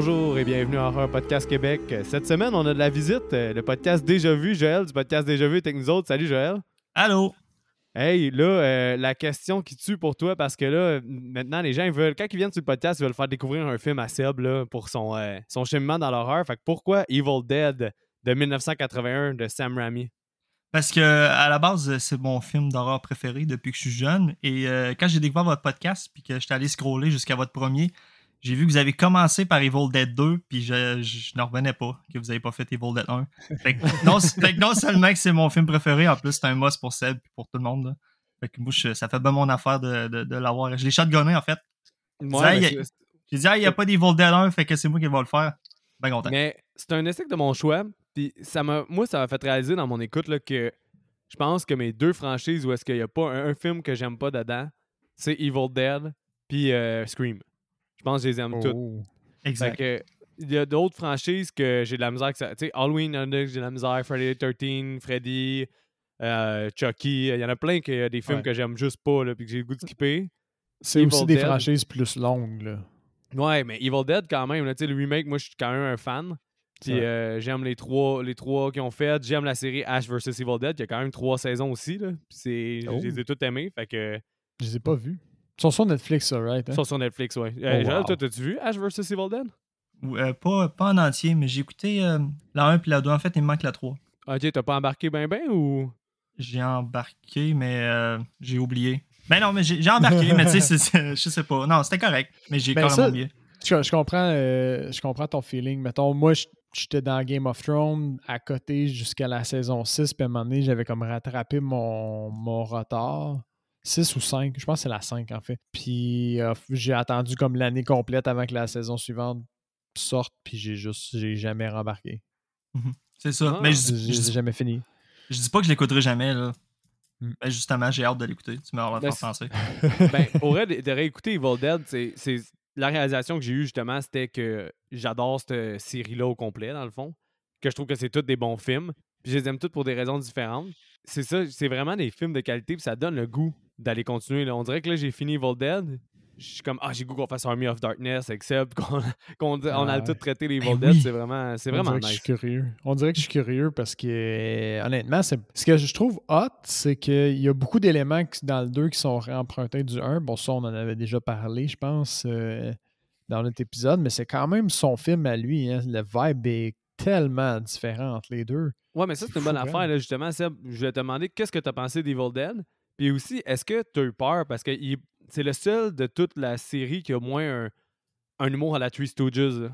Bonjour et bienvenue à Horror Podcast Québec. Cette semaine, on a de la visite, euh, le podcast Déjà Vu. Joël du podcast Déjà Vu est avec nous autres. Salut Joël. Allô? Hey, là, euh, la question qui tue pour toi, parce que là, maintenant, les gens ils veulent, quand ils viennent sur le podcast, ils veulent faire découvrir un film à Seb là, pour son, euh, son cheminement dans l'horreur. Fait que pourquoi Evil Dead de 1981 de Sam Raimi? Parce que à la base, c'est mon film d'horreur préféré depuis que je suis jeune. Et euh, quand j'ai découvert votre podcast, puis que j'étais allé scroller jusqu'à votre premier, j'ai vu que vous avez commencé par Evil Dead 2, puis je, je, n'en revenais pas que vous n'avez pas fait Evil Dead 1. Fait que non, fait que non seulement que c'est mon film préféré, en plus c'est un must pour Seb et pour tout le monde. Là. Fait que moi, je- ça fait bien mon affaire de, de, de l'avoir. Je l'ai shotgunné en fait. Ouais, J'ai dit, ah, il n'y a pas d'Evil Dead 1, fait que c'est moi qui vais le faire. Ben content. Mais c'est un essai de mon choix. Puis ça m'a, moi, ça m'a fait réaliser dans mon écoute là, que je pense que mes deux franchises où est-ce qu'il n'y a pas un, un film que j'aime pas dedans, c'est Evil Dead puis euh, Scream. Je pense que je les aime toutes. Oh. Exact. que, il y a d'autres franchises que j'ai de la misère. que ça- Tu sais, Halloween, que j'ai de la misère. Friday the 13, Freddy, euh, Chucky. Il y en a plein qui a des films Ouais. que j'aime juste pas, là, puis que j'ai le goût de skipper. C'est aussi des Dead. franchises plus longues. Là. Ouais, mais Evil Dead, quand même, là, le remake, moi, je suis quand même un fan. Puis Ouais. euh, j'aime les trois, les trois qu'ils ont fait. J'aime la série Ash vs Evil Dead, qui a quand même trois saisons aussi. Là. Puis c'est, Oh. Je les ai toutes aimées. Fait que, Je les ai pas vus. Ils sont sur Netflix, ça, right? hein? ils sont sur Netflix, ouais. Euh, Oh, wow. toi, t'as-tu vu Ash vs Evil Dead? Euh, pas, pas en entier, mais j'ai écouté euh, la 1 puis la 2. En fait, il me manque la 3. Ok, t'as pas embarqué ben ben ou? J'ai embarqué, mais euh, j'ai oublié. Ben non, mais j'ai embarqué, mais tu sais, je sais pas. Non, c'était correct, mais j'ai Ben carrément ça- oublié. Je, je comprends, euh, je comprends ton feeling. Mettons, moi, je- j'étais dans Game of Thrones à côté jusqu'à la saison 6, puis à un moment donné, j'avais comme rattrapé mon, mon retard. 6 ou 5, je pense que c'est la 5 en fait. Puis euh, j'ai attendu comme l'année complète avant que la saison suivante sorte, puis j'ai juste, j'ai jamais rembarqué. C'est ça. Ah. mais je, je, j'ai dis- jamais fini. je dis pas que je l'écouterai jamais, là. Hmm. Ben justement, j'ai hâte de l'écouter. Tu m'as l'air de Ben, faire penser. ben, pour vrai, de, de réécouter Evil Dead, c'est, c'est- la réalisation que j'ai eue justement, c'était que j'adore cette série-là au complet, dans le fond. Que je trouve que c'est tous des bons films. Puis je les aime tous pour des raisons différentes. C'est ça, c'est vraiment des films de qualité, puis ça donne le goût d'aller continuer. Là. On dirait que là, j'ai fini Evil Dead. Je suis comme, ah, j'ai goût qu'on fasse Army of Darkness Seb, qu'on, dit- on a tout traité les Evil Ben Dead. oui. C'est vraiment, c'est vraiment dirait que je nice. suis curieux. On dirait que je suis curieux parce que, euh, honnêtement, ce que je trouve hot, c'est qu'il y a beaucoup d'éléments dans le 2 qui sont réempruntés du 1. Bon, ça, on en avait déjà parlé, je pense, euh, dans notre épisode, mais c'est quand même son film à lui. Hein. Le vibe est tellement différent entre les deux. Ouais, mais ça, c'est une bonne affaire, hein. là, justement, Seb. Je vais te demander qu'est-ce que tu as pensé d'Evil Dead? Puis aussi, est-ce que tu as eu peur? Parce que c'est le seul de toute la série qui a moins un, humour à la Three Stooges.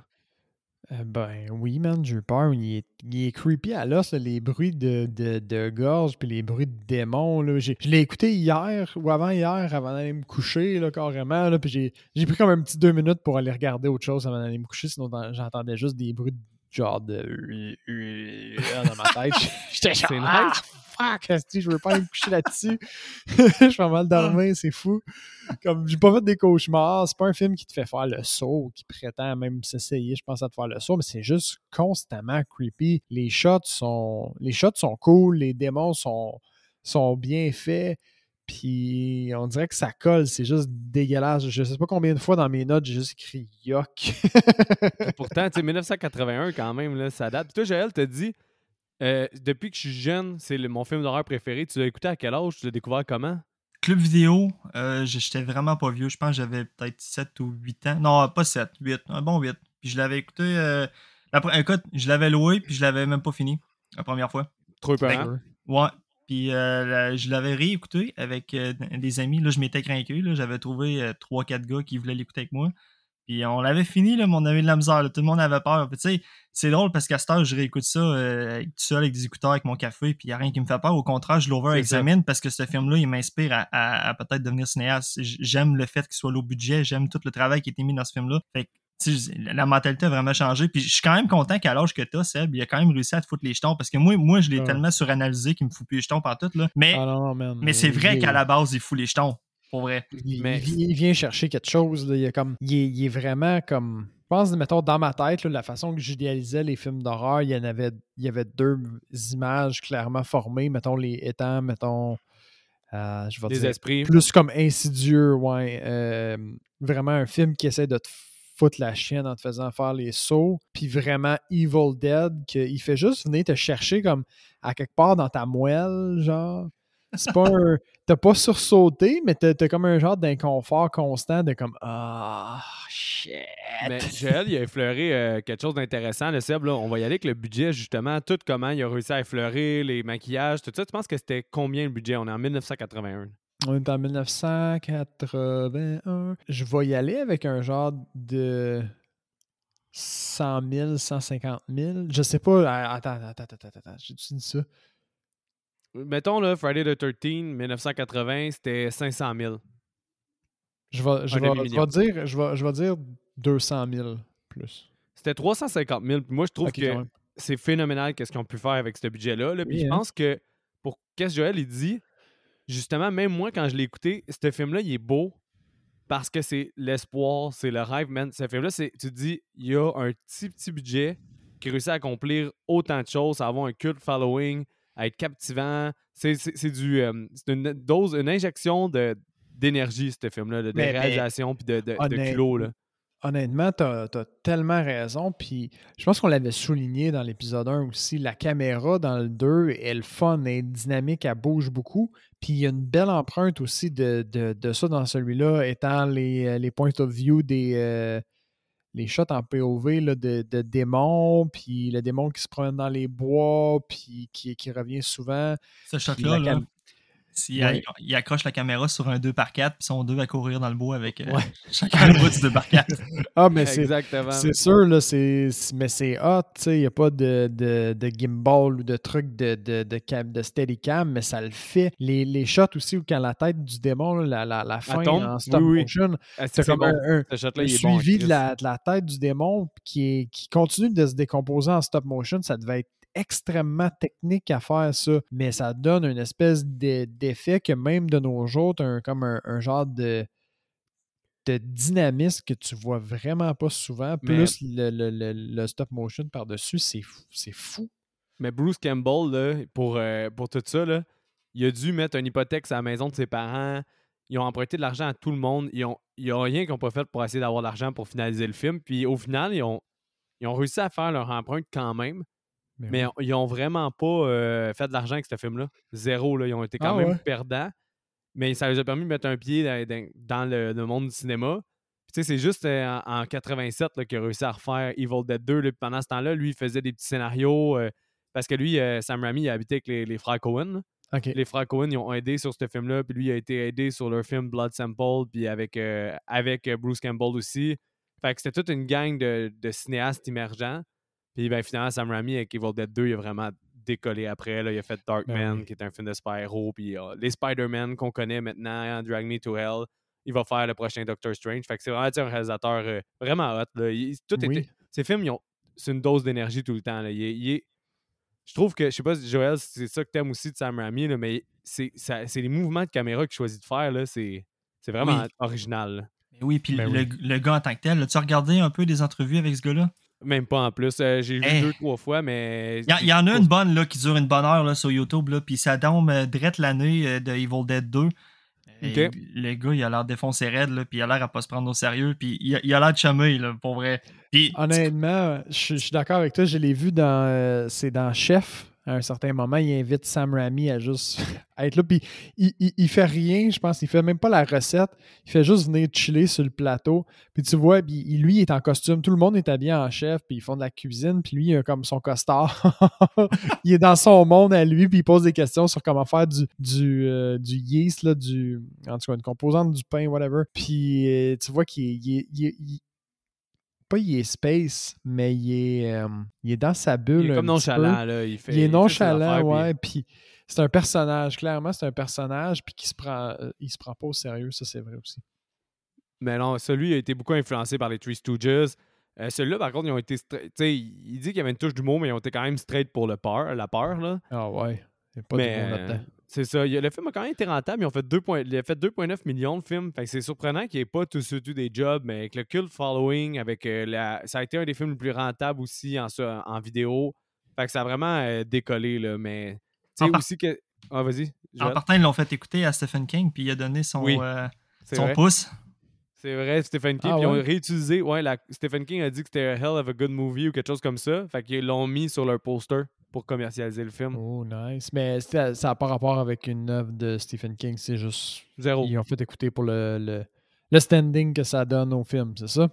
Euh, ben oui, man, j'ai eu peur. Il est, creepy à l'os, les bruits de, de, de gorge puis les bruits de démons. Je l'ai écouté hier ou avant-hier, avant d'aller me coucher, carrément. Puis j'ai, pris comme un petit deux minutes pour aller regarder autre chose avant d'aller me coucher, sinon j'entendais juste des bruits de genre de dans ma tête. J'étais ah. Fuck, je veux pas aller me coucher là-dessus. je fais mal dormir, c'est fou. Comme j'ai pas fait des cauchemars, c'est pas un film qui te fait faire le saut, qui prétend même s'essayer, je pense, à te faire le saut, mais c'est juste constamment creepy. Les shots sont, les shots sont cool, les démons sont, sont bien faits. Puis on dirait que ça colle, c'est juste dégueulasse. Je sais pas combien de fois dans mes notes j'ai juste écrit yuck. Pourtant, tu sais, 1981, quand même, là, ça date. Puis toi, Joël, t'as dit, euh, depuis que je suis jeune, c'est le- mon film d'horreur préféré. Tu l'as écouté à quel âge? Tu l'as découvert comment? Club vidéo, euh, j'étais vraiment pas vieux. Je pense que j'avais peut-être 7 ou 8 ans. Non, pas 7, 8. Un bon 8. Puis je l'avais écouté. euh, la écoute, je l'avais loué, puis je l'avais même pas fini la première fois. Trop épeurant. Ouais. Puis euh, la- je l'avais réécouté avec euh, des amis. Là, je m'étais craqué. là. J'avais trouvé 3-4 gars qui voulaient l'écouter avec moi. Puis on l'avait fini, là, mais on avait de la misère. là. Tout le monde avait peur. Puis, tu sais, c'est drôle parce qu'à cette heure, je réécoute ça euh, tout seul avec des écouteurs, avec mon café, puis il n'y a rien qui me fait peur. Au contraire, je l'over-examine parce que ce film-là, il m'inspire à, à- à peut-être devenir cinéaste. J'aime le fait qu'il soit low budget. J'aime tout le travail qui a été mis dans ce film-là. Fait que, la mentalité a vraiment changé. Puis je suis quand même content qu'à l'âge que t'as, Seb, il a quand même réussi à te foutre les jetons. Parce que moi, moi je l'ai Ah. tellement suranalysé qu'il me fout plus les jetons partout. Là. Mais, Ah non, man. mais c'est vrai qu'à la base, il fout les jetons. Pour vrai. Il, Mais- vient chercher quelque chose. là. Il, est comme, il, est, il est vraiment comme. Je pense, mettons, dans ma tête, là, la façon que j'idéalisais les films d'horreur, il y en avait, il y avait deux images clairement formées, mettons, les étant, mettons, euh, je vais Des dire, esprits. plus comme insidieux, ouais. euh, vraiment un film qui essaie de te foutre la chienne en te faisant faire les sauts. Puis vraiment Evil Dead, qu'il fait juste venir te chercher comme à quelque part dans ta moelle, genre. C'est pas un. T'as pas sursauté, mais t'as t'as comme un genre d'inconfort constant de comme Ah, shit. Mais Joël, il a effleuré euh, quelque chose d'intéressant. Le Seb, là, on va y aller avec le budget, justement. Tout comment il a réussi à effleurer, les maquillages, tout ça. Tu penses que c'était combien le budget? On est en 1981. On est en 1981. Je vais y aller avec un genre de 100 000, 150 000. Je sais pas. Ah, Attends, attends, attends, attends. attends. J'ai-tu dit ça? Mettons, là, Friday the 13, 1980, c'était 500 000. Je vais, je je demi-million. vais dire, je, vais, je vais dire 200 000 plus. C'était 350 000. Puis moi, je trouve que c'est phénoménal qu'est-ce qu'ils ont pu faire avec ce budget-là. là. Puis Oui, je hein. pense que pour qu'est-ce que Joël il dit, justement, même moi, quand je l'ai écouté, ce film-là, il est beau parce que c'est l'espoir, c'est le rêve, man. Ce film-là, c'est, tu te dis, il y a un petit, petit budget qui réussit à accomplir autant de choses, à avoir un cult following, à être captivant. C'est, du, euh, c'est une dose, une injection d'énergie, ce film-là, de, de Mais- réalisation puis de, de, culot. Là. Honnêtement, tu as, tellement raison. Puis je pense qu'on l'avait souligné dans l'épisode 1 aussi. La caméra dans le 2 est le fun, elle est dynamique, elle bouge beaucoup. Puis il y a une belle empreinte aussi de, de- de ça dans celui-là, étant les, euh, les points of view des. euh, les shots en POV là, de, de démons, puis le démon qui se promène dans les bois, puis qui, qui revient souvent. Ce shot-là, là, s'il Ouais. il, accroche la caméra sur un 2x4, puis ils sont deux à courir dans le bois avec euh, Ouais. chacun le bout du 2x4. Ah, mais c'est Exactement. C'est sûr, là, c'est, mais c'est hot, tu sais, il n'y a pas de, de, de gimbal ou de truc de, de, de, cam, de steadicam, mais ça le fait. Les, les shots aussi, où quand la tête du démon, là, la, la, la fin tombe? en stop Oui, motion, Ah, c'est comme bon. un, Ce bon. suivi de la, de la tête du démon qui, est, qui continue de se décomposer en stop motion. Ça devait être extrêmement technique à faire ça, mais ça donne une espèce de- d'effet que même de nos jours, un, comme un, un genre de de dynamisme que tu vois vraiment pas souvent, Mais- plus le, le- le- le stop motion par-dessus, c'est fou. Mais Bruce Campbell, là, pour, euh, pour tout ça, là, il a dû mettre une hypothèque sur la maison de ses parents. Ils ont emprunté de l'argent à tout le monde. Ils ont, il n'y a rien qu'ils n'ont pas fait pour essayer d'avoir de l'argent pour finaliser le film. Puis au final, ils ont, ils ont réussi à faire leur empreinte quand même. Mais oui. ils ont vraiment pas euh, fait de l'argent avec ce film-là. Zéro. Là. Ils ont été quand Ah même ouais? perdants. Mais ça les a permis de mettre un pied dans, le, le monde du cinéma. Puis, tu sais, c'est juste euh, en, en 87 là, qu'il a réussi à refaire Evil Dead 2. là. Pendant ce temps-là, lui, il faisait des petits scénarios. euh, parce que lui, euh, Sam Raimi, il habitait avec les, les frères Cohen. Les frères Cohen, ils ont aidé sur ce film-là. Puis lui, il a été aidé sur leur film Blood Sample. Puis avec, avec Bruce Campbell aussi. Fait que c'était toute une gang de, de cinéastes émergents. Puis ben, finalement, Sam Raimi avec Evil Dead 2, il a vraiment décollé après. Là. Il a fait Darkman, Ben oui. qui est un film de super-héros. Puis euh, les Spider-Man qu'on connaît maintenant, hein, Drag Me to Hell. Il va faire le prochain Doctor Strange. Fait que c'est vraiment un réalisateur euh, vraiment hot. Là. Il- tout Oui. était- ces films, ils ont- c'est une dose d'énergie tout le temps. Là. Il est- il est- je trouve que, je sais pas, si Joël, c'est ça que t'aimes aussi de Sam Raimi, là, mais c'est ça- c'est les mouvements de caméra qu'il choisit de faire. là, C'est c'est vraiment Oui. original. là. Mais oui, puis Ben le, oui. le gars en tant que tel, tu as regardé un peu des entrevues avec ce gars-là? Même pas en plus. Euh, J'ai vu Hey. deux, trois fois, mais. Il y, en- il y en a une bonne là, qui dure une bonne heure là, sur YouTube, là, puis ça tombe euh, drette l'année euh, de Evil Dead 2. Et Ok. Le gars, il a l'air défoncé raide, là, puis il a l'air à pas se prendre au sérieux, puis il a, il a l'air de chumé, là, pour vrai. Puis, Honnêtement, je je suis d'accord avec toi. Je l'ai vu dans. euh, c'est dans Chef. À un certain moment, il invite Sam Raimi à juste être là. Puis il, il, fait rien, je pense. Il fait même pas la recette. Il fait juste venir chiller sur le plateau. Puis tu vois, puis lui, il est en costume. Tout le monde est habillé en chef. Puis ils font de la cuisine. Puis lui, il a comme son costard. il est dans son monde à lui. Puis il pose des questions sur comment faire du, du, euh, yeast, là, du, en tout cas, une composante du pain, whatever. Puis euh, tu vois qu'il est- il est- il est- il- pas il est space, mais il est, euh, il est dans sa bulle. Il est comme peu. nonchalant, là. Il, fait, Il est nonchalant, ouais. Puis c'est un personnage, clairement, c'est un personnage, puis qui se prend, euh, il se prend pas au sérieux, ça c'est vrai aussi. Mais non, celui a été beaucoup influencé par les Three Stooges. Euh, Celui-là, par contre, ils ont été. il dit qu'il y avait une touche d'humour, mais ils ont été quand même straight pour le peur, la peur, là. Ah ouais, il n'y a pas mais de monde là-dedans. C'est ça. Il- le film a quand même été rentable. Ils ont fait 2 points- il a fait 2,9 millions de films. Fait que c'est surprenant qu'il n'y ait pas tout surtout des jobs, mais avec le cult following, avec euh, la... ça a été un des films les plus rentables aussi en, en vidéo. Fait que ça a vraiment euh, décollé, là. Mais tu En sais par- aussi que. Ah, vas-y. en partant, ils l'ont fait écouter à Stephen King, puis il a donné son, Oui, euh, C'est son vrai. pouce. C'est vrai, Stephen King. Ah puis ils ont réutilisé. Ouais, la- Stephen King a dit que c'était a hell of a good movie ou quelque chose comme ça. Fait qu'ils l'ont mis sur leur poster pour commercialiser le film. Oh, nice. Mais ça n'a pas rapport avec une œuvre de Stephen King, c'est juste. Zéro. Ils ont fait écouter pour le, le, le standing que ça donne au film, c'est ça?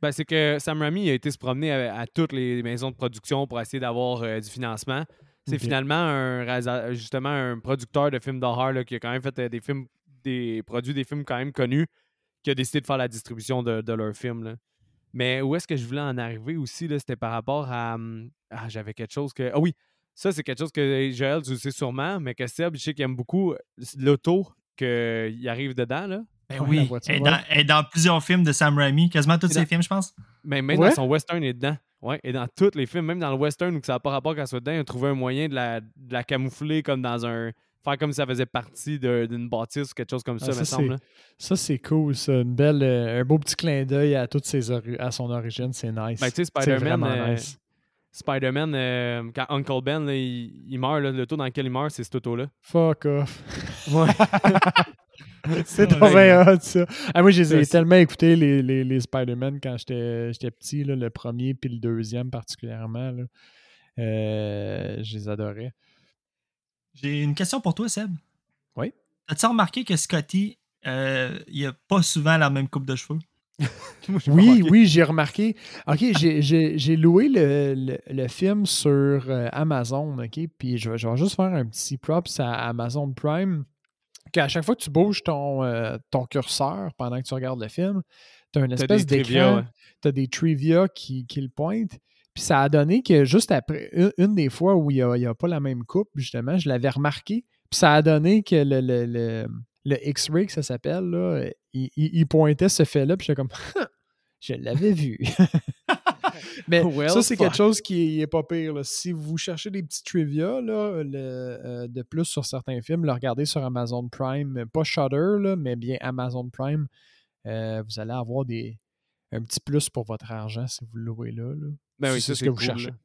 Ben, c'est que Sam Raimi a été se promener à, à toutes les maisons de production pour essayer d'avoir euh, du financement. C'est finalement un justement un producteur de films d'horreur qui a quand même fait euh, des films, des produits des films quand même connus, qui a décidé de faire la distribution de, de leurs films. Mais où est-ce que je voulais en arriver aussi, là, c'était par rapport à. hum, Ah, j'avais quelque chose que. Ah oui, ça, c'est quelque chose que Joël, tu le sais sûrement, mais que Seb, je sais qu'il aime beaucoup l'auto qu'il arrive dedans. Là. Ben oui, voiture, elle, ouais. dans, elle est dans plusieurs films de Sam Raimi, quasiment tous ses dans- films, je pense. Mais même Ouais? dans son western, il est dedans. Ouais, et dans tous les films, même dans le western où ça n'a pas rapport qu'elle soit dedans, il a trouvé un moyen de la, de la camoufler comme dans un. Faire comme si ça faisait partie d'une bâtisse ou quelque chose comme Ah, ça, ça, me semble. là. Ça, c'est cool, ça. Une belle, euh, un beau petit clin d'œil à toutes ses à son origine, c'est nice. Ben, tu sais, Spider-Man, euh, nice. Spider-Man, euh, quand Uncle Ben, là, il, il meurt, là, le taux dans lequel il meurt, c'est ce auto-là. Fuck off. Ouais. c'est trop bien hot, ça. Ah, moi, je les ai Ça, c'est- tellement écoutés, les, les, les Spider-Man, quand j'étais petit, là, le premier puis le deuxième particulièrement. là. Je les adorais. J'ai une question pour toi, Seb. Oui. As-tu remarqué que Scotty, euh, il a pas souvent la même coupe de cheveux? Moi, Oui, oui, j'ai remarqué. OK, j'ai- j'ai j'ai loué le, le- le film sur euh, Amazon, OK? Puis je vais, je vais juste faire un petit props à Amazon Prime. Qu'à chaque fois que tu bouges ton, euh, ton curseur pendant que tu regardes le film, tu as une espèce des trivia, d'écran, tu as des trivia qui, qui le pointent. Puis ça a donné que juste après, une, une des fois où il n'y a, pas la même coupe, justement, je l'avais remarqué. Puis ça a donné que le, le, le, le X-ray, que ça s'appelle, là, il, il- il pointait ce fait-là. Puis j'étais comme, je l'avais vu. Mais Well, ça, c'est quelque chose qui est pas pire. là. Si vous cherchez des petits trivia là, le- euh, de plus sur certains films, le regardez sur Amazon Prime. Pas Shudder, là, mais bien Amazon Prime. Euh, vous allez avoir des, un petit plus pour votre argent si vous le louez là. là. Ben oui, c'est ce que vous cool, cherchez. là.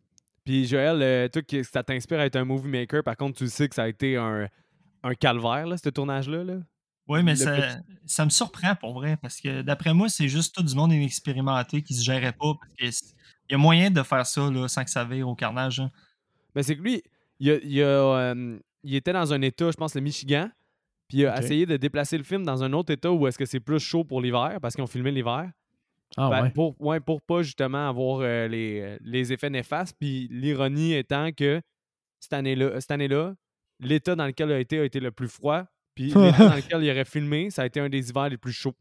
Puis Joël, euh, toi, qui- ça t'inspire à être un movie maker. Par contre, tu sais que ça a été un, un calvaire, là, ce tournage-là. Là? Oui, mais ça, petit- ça me surprend pour vrai, parce que d'après moi, c'est juste tout du monde inexpérimenté qui se gérait pas. Parce que il y a moyen de faire ça là, sans que ça vire au carnage. hein. Ben, c'est que lui, il, a- il, a, euh, il était dans un état, je pense, le Michigan. Puis il a essayé de déplacer le film dans un autre état où est-ce que c'est plus chaud pour l'hiver, parce qu'ils ont filmé l'hiver. Ah Ben, ouais. pour, ouais, pour pas justement avoir euh, les, euh, les effets néfastes. Puis l'ironie étant que cette année-là, cette année-là, l'état dans lequel il a été a été le plus froid. Puis l'état dans lequel il aurait filmé, ça a été un des hivers les plus chauds.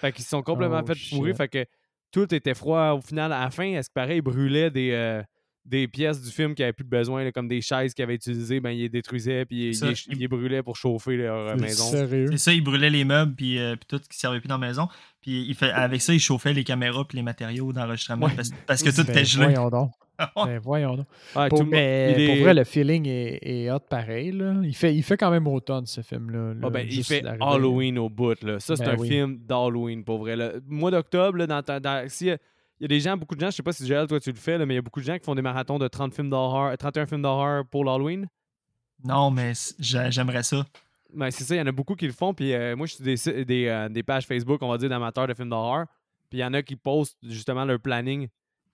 Fait qu'ils se sont complètement Oh, fait shit. Fait que tout était froid au final. À la fin, est-ce que pareil, il brûlait des, euh, des pièces du film qui n'avaient plus de besoin, là, comme des chaises qu'il avait utilisées, ben, il les détruisait, puis il, Ça, il- il- il les brûlait pour chauffer leur euh, C'est maison. Sérieux. C'est ça, il brûlait les meubles puis, euh, puis tout ce qui servait plus dans la maison. Puis il fait, avec ça, il chauffait les caméras puis les matériaux d'enregistrement Ouais. parce, parce que tout Ben, était gelé. voyons donc. Ben, voyons donc. Ouais, Pour, mais il pour vrai, le feeling est, est hot pareil. Là. Il, fait, il fait quand même automne, ce film-là. Ah là, ben, il fait. Halloween au bout. Là. Ça, c'est Ben un oui. film d'Halloween, pour vrai. Le mois d'octobre, dans, ta- dans- si, euh, il y a des gens, beaucoup de gens, je sais pas si Joël, toi, tu le fais, là, mais il y a beaucoup de gens qui font des marathons de 30 films d'horreur, 31 films d'horreur pour l'Halloween. Non, mais j'aimerais ça. Ben, c'est ça, il y en a beaucoup qui le font. Puis euh, moi, je suis des, des, euh, des pages Facebook, on va dire, d'amateurs de films d'horreur. Puis il y en a qui postent justement leur planning.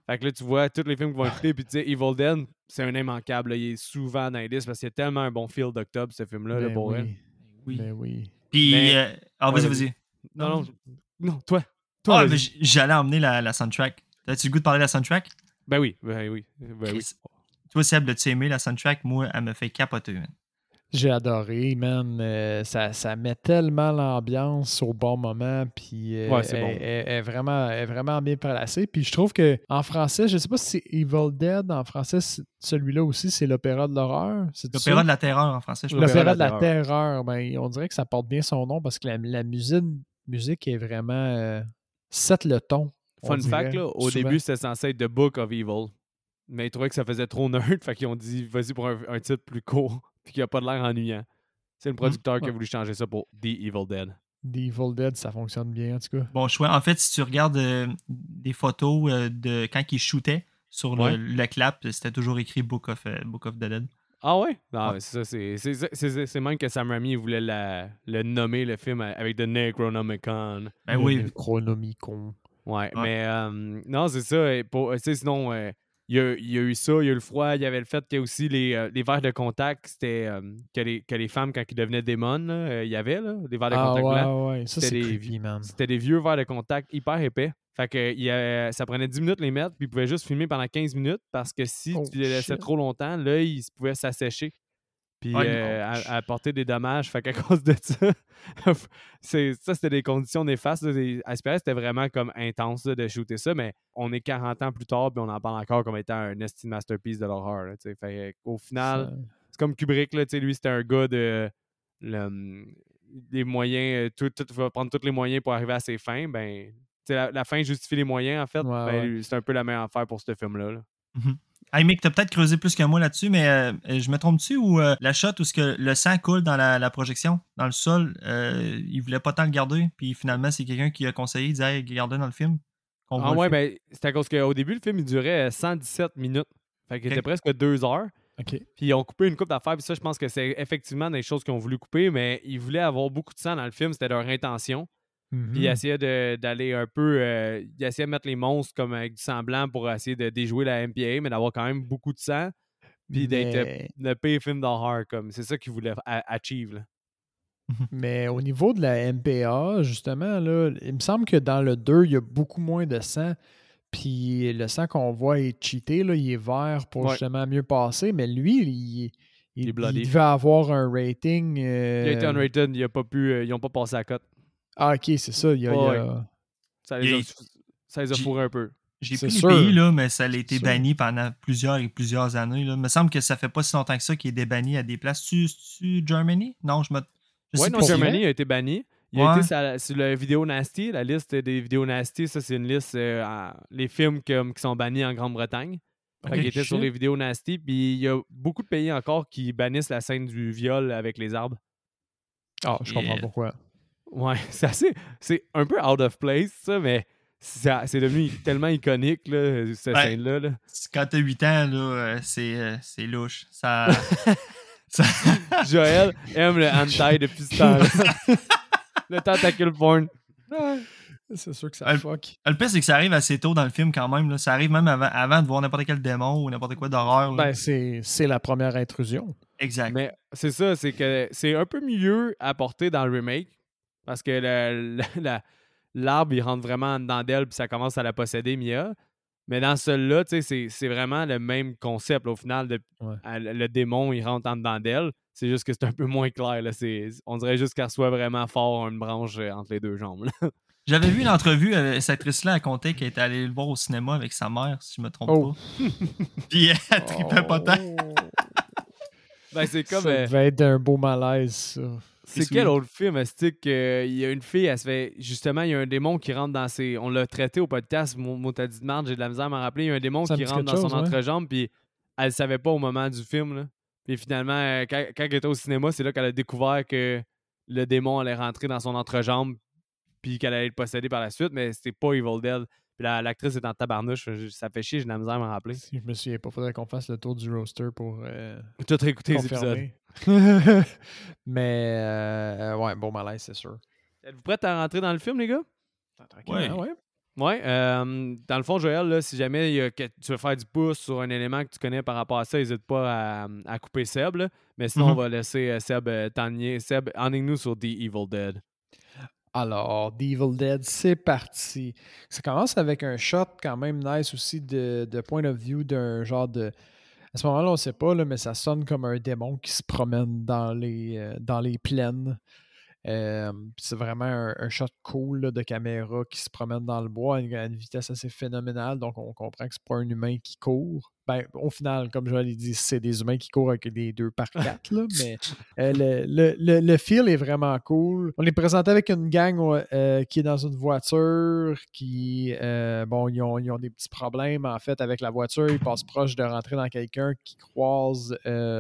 Fait que là, tu vois tous les films qu'ils vont écouter. Puis tu sais, Evil Dead, c'est un immanquable. là. Il est souvent dans les listes parce qu'il y a tellement un bon feel d'octobre, ce film-là, là, Ben pour oui. elle. Oui. Ben oui. Puis, Mais- euh, ah, vas-y. vas-y. Non, non, non, toi. Toi, Ah, mais j'allais emmener la, la soundtrack. As-tu le goût de parler de la soundtrack? Ben oui, ben oui. Ben oui. Toi, Seb, as-tu aimé la soundtrack? Moi, elle me fait capoter. man. J'ai adoré, man. Euh, ça, ça met tellement l'ambiance au bon moment. Puis euh, Ouais, c'est elle, bon. elle- vraiment, elle est vraiment bien placée. Puis je trouve que en français, je sais pas si c'est Evil Dead. En français, celui-là aussi, c'est l'opéra de l'horreur. C'est L'opéra de la terreur en français, je L'opéra de la terreur. Ben, on dirait que ça porte bien son nom parce que la, la musique, musique est vraiment. euh, set le ton. on Fun dirait, fact, là, au souvent. début, c'était censé être The Book of Evil. Mais ils trouvaient que ça faisait trop nerd, fait qu'ils ont dit vas-y pour un, un titre plus court, puis qui a pas de l'air ennuyant. C'est le producteur qui a voulu changer ça pour The Evil Dead. The Evil Dead, ça fonctionne bien en tout cas. Bon choix. En fait, si tu regardes euh, des photos euh, de quand il shootait sur le, Ouais. le clap, c'était toujours écrit Book of, euh, Book of the Dead. Ah ouais? Non, Ouais. mais c'est ça. c'est- C'est c'est- c'est même que Sam Raimi voulait la- le nommer, le film, avec The Necronomicon. Ben oui. Chronomicon. Ouais, Ouais. mais euh, non, c'est ça. et pour- tu sais, sinon, euh, il y, a, il y a eu ça, il y a eu le froid, il y avait le fait que aussi les, euh, les verres de contact, c'était euh, que, les, que les femmes, quand ils devenaient démons, là, euh, il y avait là, des verres de Ah contact blancs. ouais, ouais. Ça, c'est C'était des creepy, man. C'était des vieux verres de contact hyper épais. Fait que il y a- ça prenait 10 minutes les mettre, puis ils pouvaient juste filmer pendant 15 minutes parce que si Oh, tu les laissais shit. trop longtemps, l'œil il pouvait s'assécher. Puis Ouais, euh, à- apporter des dommages. Fait qu'à cause de ça, c'est- ça, c'était des conditions néfastes. À c'était vraiment comme intense là, de shooter ça, mais on est 40 ans plus tard, puis on en parle encore comme étant un estime masterpiece de l'horreur. qu'au final, Ça- c'est comme Kubrick, là, lui, c'était un gars de. le, les moyens, euh, tout, tout, va prendre tous les moyens pour arriver à ses fins. Ben, la, la fin justifie les moyens, en fait. Ouais, ben, ouais. c'est un peu la même affaire pour ce film-là. là. Hey Mick, t'as peut-être creusé plus que moi là-dessus, mais euh, je me trompe-tu ou euh, la shot où ce que le sang coule dans la, la projection, dans le sol, euh, il voulait pas tant le garder, puis finalement c'est quelqu'un qui a conseillé, il disait hey, garder dans le film. Ah ouais, ben, c'est à cause qu'au début, le film, il durait euh, 117 minutes. Fait qu'il était presque deux heures. Puis ils ont coupé une coupe d'affaires. Puis ça, je pense que c'est effectivement des choses qu'ils ont voulu couper, mais ils voulaient avoir beaucoup de sang dans le film. C'était leur intention. Puis Mhm. ils essayaient de- d'aller un peu. euh, ils essayaient de mettre les monstres comme avec du sang blanc pour essayer de déjouer la MPA, mais d'avoir quand même beaucoup de sang. Puis d'être euh, le pire film d'horreur. comme C'est ça qu'ils voulaient a- achieve. là. Mais au niveau de la MPA, justement, là, il me semble que dans le 2, il y a beaucoup moins de sang. Puis le sang qu'on voit est cheaté, là, il est vert pour Ouais. justement mieux passer. Mais lui, il, il, Il bloody. devait avoir un rating. Il a euh, été unrated, il a pas pu, euh, ils n'ont pas passé la cote. Ah, ok, c'est ça. Il y a, il y a- Ouais. Ça les a, Il- ça les a J'ai- fourrés un peu. J'ai plus les sûr. pays, là, mais ça a été sûr. banni pendant plusieurs et plusieurs années. Là. Il me semble que ça fait pas si longtemps que ça qu'il est débanni à des places. Tu, tu Germany? Non, je me. Je Ouais, sais non. Germany a été banni. Il a été sur, la- sur vidéo Nasty, la liste des vidéos Nasty. Ça, c'est une liste, euh, les films qui sont bannis en Grande-Bretagne. Qu'il était sur les vidéos Nasty. Puis il y a beaucoup de pays encore qui bannissent la scène du viol avec les arbres. Ah, je comprends Yeah. pourquoi. Ouais, c'est assez. C'est un peu out of place, ça, mais ça- c'est devenu tellement iconique, là, cette Ouais. scène-là. là. Quand t'as 8 ans, là, euh, c'est, euh, c'est louche. Ça. ça- Joël aime le hentai depuis ce temps-là. le tentacule porn. C'est sûr que ça Ah, fuck. le pire, c'est que ça arrive assez tôt dans le film quand même. Là. Ça arrive même avant, avant de voir n'importe quel démon ou n'importe quoi d'horreur. là. Ben, c'est c'est la première intrusion. exact. Mais c'est ça, c'est que c'est un peu mieux apporté dans le remake parce que le- le- la- l'arbre, il rentre vraiment dedans d'elle puis ça commence à la posséder, Mia. Mais dans celui-là, tu sais, c'est- c'est vraiment le même concept. là, au final, de- Ouais. à- le démon, il rentre en dedans d'elle. C'est juste que c'est un peu moins clair. Là. C'est- On dirait juste qu'elle soit vraiment fort une branche euh, entre les deux jambes. là. J'avais vu une entrevue, euh, cette actrice-là, elle comptait qu'elle était allée le voir au cinéma avec sa mère, si je me trompe Oh. pas. Puis elle tripait pas tant. Ben, c'est comme. ça euh, devait être un beau malaise, ça. C'est quel autre film, Stick? il y a une fille, elle se fait. Justement, il y a un démon qui rentre dans ses. On l'a traité au podcast, mon mot t'as dit de marde, j'ai de la misère à m'en rappeler. Il y a un démon Ça qui rentre dans son ouais. entrejambe, puis elle savait pas au moment du film. Là. Puis finalement, euh, quand, quand elle était au cinéma, c'est là qu'elle a découvert que le démon allait rentrer dans son entrejambe, puis qu'elle allait le posséder par la suite, mais c'était pas Evil Dead. Puis la- l'actrice est en tabarnouche, ça fait chier, j'ai de la misère à m'en rappeler. Si je me souviens pas, faudrait qu'on fasse le tour du roster pour euh, Tout réécouter les épisodes. Mais euh, ouais, bon malaise, c'est sûr. Êtes-vous prêts à rentrer dans le film, les gars? Ouais. Ah ouais? Ouais, euh, dans le fond, Joël, là, si jamais il y a que- tu veux faire du pouce sur un élément que tu connais par rapport à ça, n'hésite pas à, à couper Seb. là. Mais sinon, Mhm. on va laisser Seb euh. Seb, enligne-nous sur The Evil Dead? Alors, The Evil Dead, c'est parti. Ça commence avec un shot quand même nice aussi de, point of view d'un genre de. À ce moment-là, on ne sait pas, mais ça sonne comme un démon qui se promène dans les, euh, plaines. Euh, c'est vraiment un, shot cool de caméra qui se promène dans le bois à une, à une vitesse assez phénoménale. Donc, on comprend que c'est pas un humain qui court. Ben, au final, comme je l'ai dit, c'est des humains qui courent avec des deux par quatre, là, mais euh, le, le, le, le feel est vraiment cool. On est présenté avec une gang euh, qui est dans une voiture, qui, euh, bon, ils ont, ils ont des petits problèmes en fait avec la voiture. Ils passent proche de rentrer dans quelqu'un qui croise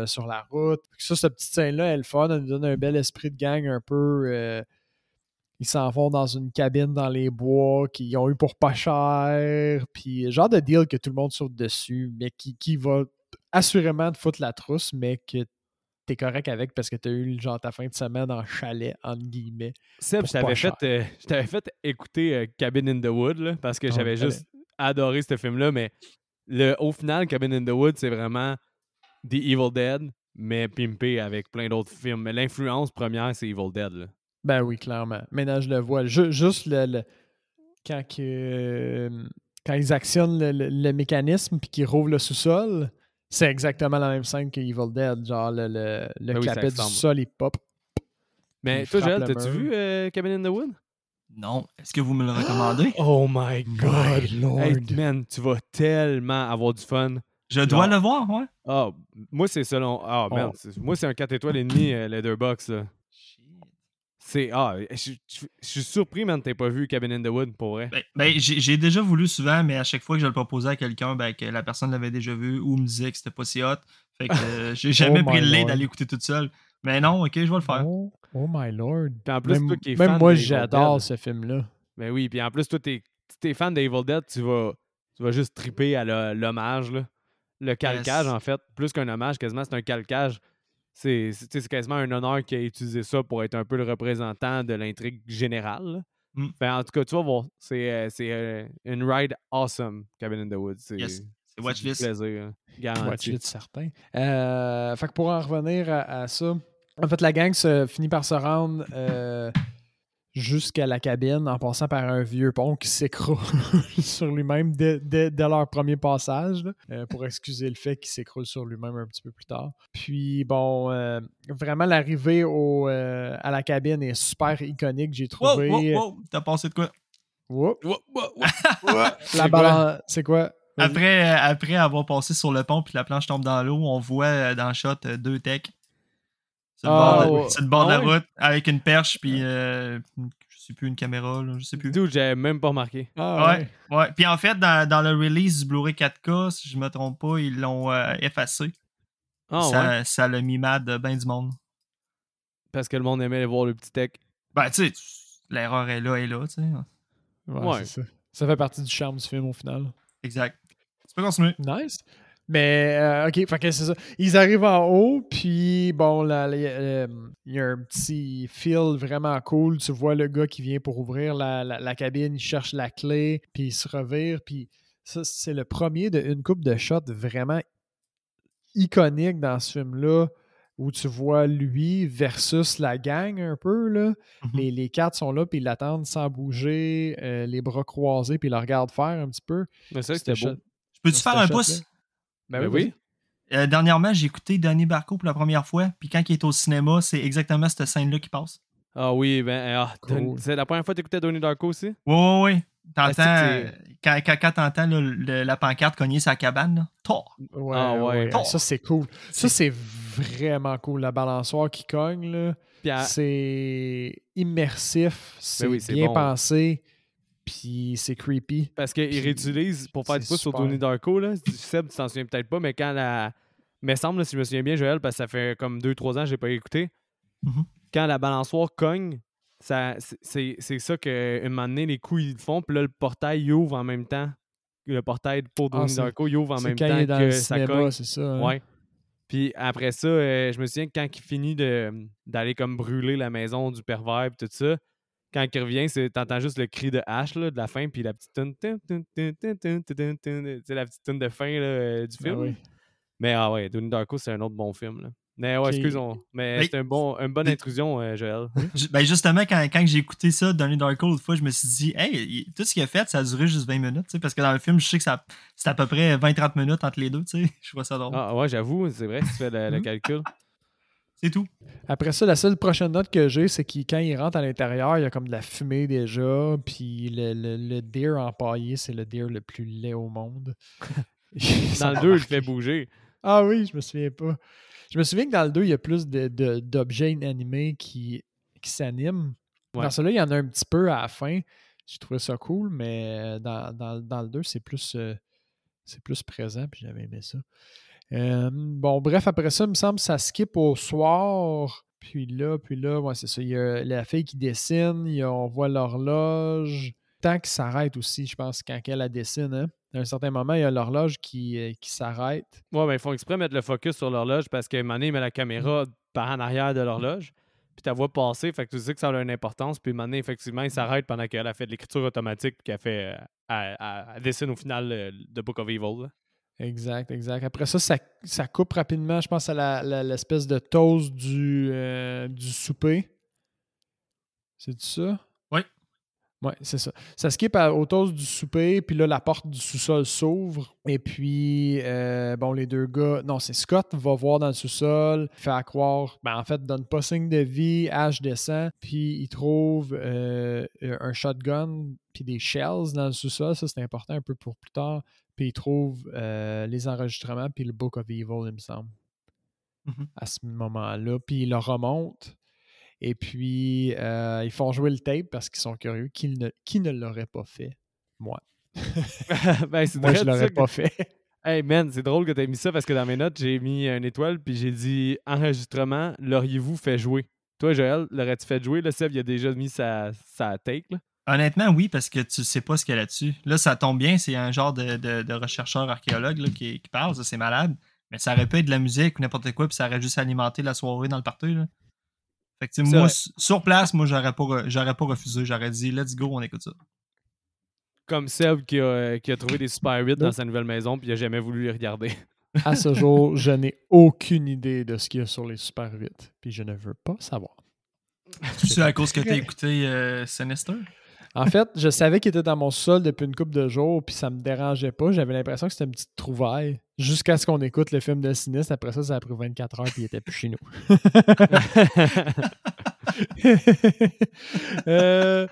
sur la route. Ça, cette petite scène-là, elle est fun. Elle nous donne un bel esprit de gang un peu. Euh, ils s'en vont dans une cabine dans les bois qu'ils ont eu pour pas cher. Puis, genre de deal que tout le monde saute dessus, mais qui, qui va assurément te foutre la trousse, mais que t'es correct avec parce que t'as eu genre ta fin de semaine en chalet, entre guillemets. Seb, Pour je t'avais fait, euh, fait écouter euh, Cabin in the Wood là, parce que Ah, j'avais juste adoré ce film-là, mais le, au final, Cabin in the Wood, c'est vraiment The Evil Dead, mais pimpé avec plein d'autres films. Mais l'influence première, c'est Evil Dead. Là. Ben oui, clairement. Maintenant, je le vois. Ju- juste le, le- quand, que, euh, quand ils actionnent le, le- le mécanisme puis qu'ils rouvrent le sous-sol, c'est exactement la même scène que Evil Dead. Genre, le, le, le Ben oui, clapet du sous-sol, il pop. Mais Il toi, Joël, t'as-tu vu euh, Cabin in the Wood? Non. Est-ce que vous me le recommandez? Oh my god! My lord. Hey, man, tu vas tellement avoir du fun. Je dois le voir, ouais. Ah, moi, c'est selon. Ah, man, Oh. moi, c'est un 4 étoiles et demi, euh, là. C'est. Ah, je je- je- je suis surpris, man, t'aies pas vu Cabin in the Wood, pour vrai. Ben, ben, j'ai déjà voulu souvent, mais à chaque fois que je le proposais à quelqu'un, ben, que la personne l'avait déjà vu ou me disait que c'était pas si hot. Fait que euh, j'ai jamais Oh pris my le lait lord. d'aller écouter toute seule. Mais non, ok, je vais le faire. Oh, oh my lord. En plus, même toi qui es même fan moi, de Evil j'adore ce film-là. Ben oui, puis en plus, toi, t'es si t'es fan d'Evil Dead, tu vas, tu vas juste triper à l'hommage, là. Le calcage, Yes. en fait. Plus qu'un hommage, quasiment, c'est un calcage. C'est quasiment un honneur qui a utilisé ça pour être un peu le représentant de l'intrigue générale. Mm. Fait, en tout cas, tu vas voir, c'est euh, c'est, euh, une ride awesome, Cabin in the Woods. C'est Yes. Watchlist. plaisir, hein. garanti. Watchlist certain. Euh, fait que pour en revenir à, à ça, en fait, la gang se, finit par se rendre euh, jusqu'à la cabine en passant par un vieux pont qui s'écroule sur lui-même dès, dès- dès leur premier passage, là, euh, pour excuser le fait qu'il s'écroule sur lui-même un petit peu plus tard. Puis, bon, euh, vraiment, l'arrivée au, euh, à la cabine est super iconique, j'ai trouvé. wow, wow, t'as pensé de quoi? La C'est quoi? balance, c'est quoi? Après, après avoir passé sur le pont puis la planche tombe dans l'eau, on voit dans le shot deux techs sur le Ah, bord, de, Ah de la route avec une perche puis euh, je sais plus une caméra là, je sais plus. Dude, j'avais même pas remarqué. Ah, Ouais, ouais. Puis en fait, dans, dans le release du Blu-ray 4K, si je me trompe pas, ils l'ont euh, effacé. Ah ouais? ça, ça l'a mis mad de ben du monde. Parce que le monde aimait voir le petit tech. Ben, tu sais, l'erreur est là et là, tu sais. Ouais, Ouais. c'est ça. Ça fait partie du charme du film au final. Exact. Tu peux continuer. Nice. Mais, euh, ok, fait que c'est ça. Ils arrivent en haut, puis bon, euh, il y a un petit feel vraiment cool. Tu vois le gars qui vient pour ouvrir la, la- la cabine, il cherche la clé, puis il se revire. Puis ça, c'est le premier de une coupe de shots vraiment iconique dans ce film-là, où tu vois lui versus la gang un peu, là. Mhm. Les, les quatre sont là, puis ils l'attendent sans bouger, euh, les bras croisés, puis ils le regardent faire un petit peu. Mais ça, C'était c'était beau. shot- Je peux-tu faire un pouce? Ben, Ben oui, oui. Euh, dernièrement, j'ai écouté Danny Barco pour la première fois, puis quand il est au cinéma, c'est exactement cette scène-là qui passe. Ah oui, ben, ah, Cool. c'est la première fois que t'écoutais Donnie Darko aussi? Ouais, ouais, ouais. T'entends, euh, quand, quand, quand t'entends la pancarte cogner sa cabane, là, Tor! Ouais, Ah ouais. ouais, Ça, c'est cool. Ça, c'est vraiment cool. La balançoire qui cogne, là, à- c'est immersif, c'est Ben oui, c'est bien bon. pensé, puis c'est creepy. Parce qu'ils réutilisent, pour faire du pouce sur. Donnie Darko, là, Seb, tu t'en souviens peut-être pas, mais quand la. Mais semble, là, si je me souviens bien, Joël, parce que ça fait comme 2-3 ans que j'ai pas écouté. Mhm. Quand la balançoire cogne, ça, c'est- ça que un moment donné, les coups ils font, puis là, le portail il ouvre en même temps. Le portail pour Ah, Donnie c'est- Darko, il ouvre en C'est même quand temps il est dans que le ça cinéma, cogne. c'est ça. hein? Ouais. Puis après ça, euh, je me souviens que quand il finit de- d'aller comme brûler la maison du pervers et tout ça, quand il revient, t'entends juste le cri de hache de la fin, puis la petite tune, la petite de fin euh, du ben film. Oui. Mais ah ouais, Donnie Darko, c'est un autre bon film. Mais ouais, okay. excusons. Mais, c'est un bon, une bonne intrusion, euh, Joël. ben justement, quand, j'ai écouté ça, Donnie Darko, l'autre fois, je me suis dit, hey, tout ce qu'il a fait, ça a duré juste 20 minutes. Parce que dans le film, je sais que c'est à peu près 20-30 minutes entre les deux. Je vois ça drôle. Ah ouais, j'avoue, c'est vrai, si tu fais le mhm. calcul. C'est tout. Après ça, la seule prochaine note que j'ai, c'est que quand il rentre à l'intérieur, il y a comme de la fumée déjà, puis le, le, le deer empaillé, c'est le deer le plus laid au monde. Dans le m'a 2, il fait bouger. Ah oui, je me souviens pas. Je me souviens que dans le 2, il y a plus d'objets inanimés qui, qui s'animent. Ouais. Dans celui-là, il y en a un petit peu à la fin. J'ai trouvé ça cool, mais dans, dans- dans le 2, c'est plus, euh, c'est plus présent, puis j'avais aimé ça. Euh, bon, bref, après ça, il me semble que ça skip au soir. Puis là, puis là, ouais, c'est ça. Il y a la fille qui dessine, il y a- on voit l'horloge. Tant qu'il s'arrête aussi, je pense, quand elle la dessine. Hein? À un certain moment, il y a l'horloge qui, euh, qui s'arrête. Ouais, ben, ils font exprès mettre le focus sur l'horloge parce que Mané met la caméra par en arrière de l'horloge. Puis ta voix passer, fait que tu sais que ça a une importance. Puis Mané, effectivement, il s'arrête pendant qu'elle a fait de l'écriture automatique puis qu'elle fait. euh, Elle, elle- elle dessine au final euh, The Book of Evil. là. Exact, exact. Après ça, ça, ça coupe rapidement, je pense, à l'espèce de toast du, euh, du souper. C'est ça? Oui. Oui, c'est ça. Ça skip à- au toast du souper, puis là, la porte du sous-sol s'ouvre. Et puis, euh, bon, les deux gars. Non, c'est Scott va voir dans le sous-sol, fait à croire. Ben, en fait, donne pas signe de vie. Ash descend, puis il trouve euh, un shotgun, puis des shells dans le sous-sol. Ça, c'est important un peu pour plus tard. Puis il trouve euh, les enregistrements, puis le Book of Evil, il me semble, Mhm. à ce moment-là. Puis il le remonte. Et puis, euh, ils font jouer le tape parce qu'ils sont curieux. Qui ne, qui ne l'aurait pas fait? Moi. ben, c'est Moi, vrai, je l'aurais que- pas fait. Hey man, c'est drôle que tu aies mis ça parce que dans mes notes, j'ai mis une étoile puis j'ai dit enregistrement, l'auriez-vous fait jouer? Toi, Joël, l'aurais-tu fait jouer? Le Seb, il a déjà mis sa, sa take. Là. Honnêtement, oui, parce que tu sais pas ce qu'il y a là-dessus. Là, ça tombe bien, c'est un genre de, de, de rechercheur archéologue là, qui, qui parle, ça c'est malade. Mais ça aurait pu être de la musique ou n'importe quoi, puis ça aurait juste alimenté la soirée dans le party. Là. Fait que, tu moi, vrai. sur place, moi, j'aurais pas, j'aurais pas refusé. J'aurais dit, let's go, on écoute ça. Comme Seb qui a, qui a trouvé des Super 8 dans sa nouvelle maison puis il a jamais voulu les regarder. À ce jour, je n'ai aucune idée de ce qu'il y a sur les Super 8. Puis je ne veux pas savoir. C'est à cause que t'as écouté euh, Sinister? En fait, je savais qu'il était dans mon sol depuis une couple de jours, puis ça me dérangeait pas. J'avais l'impression que c'était une petite trouvaille. Jusqu'à ce qu'on écoute le film de Sinistre. Après ça, ça a pris 24 heures, puis il était plus chez nous. Euh,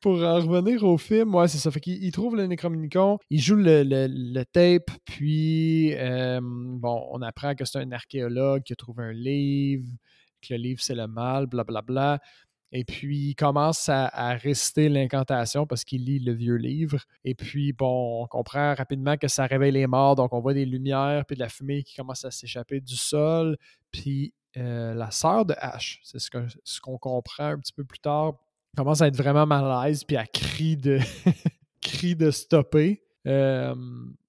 pour en revenir au film, ouais, c'est ça. Fait qu'il il trouve le Necronomicon, il joue le, tape, puis euh, on apprend que c'est un archéologue qui a trouvé un livre, que le livre c'est le mal, blablabla. Et puis, il commence à, à réciter l'incantation parce qu'il lit le vieux livre. Et puis, bon, on comprend rapidement que ça réveille les morts. Donc, on voit des lumières puis de la fumée qui commence à s'échapper du sol. Puis, euh, la sœur de Ash, c'est ce qu'on comprend un petit peu plus tard, commence à être vraiment mal à l'aise puis elle crie de, crie de stopper.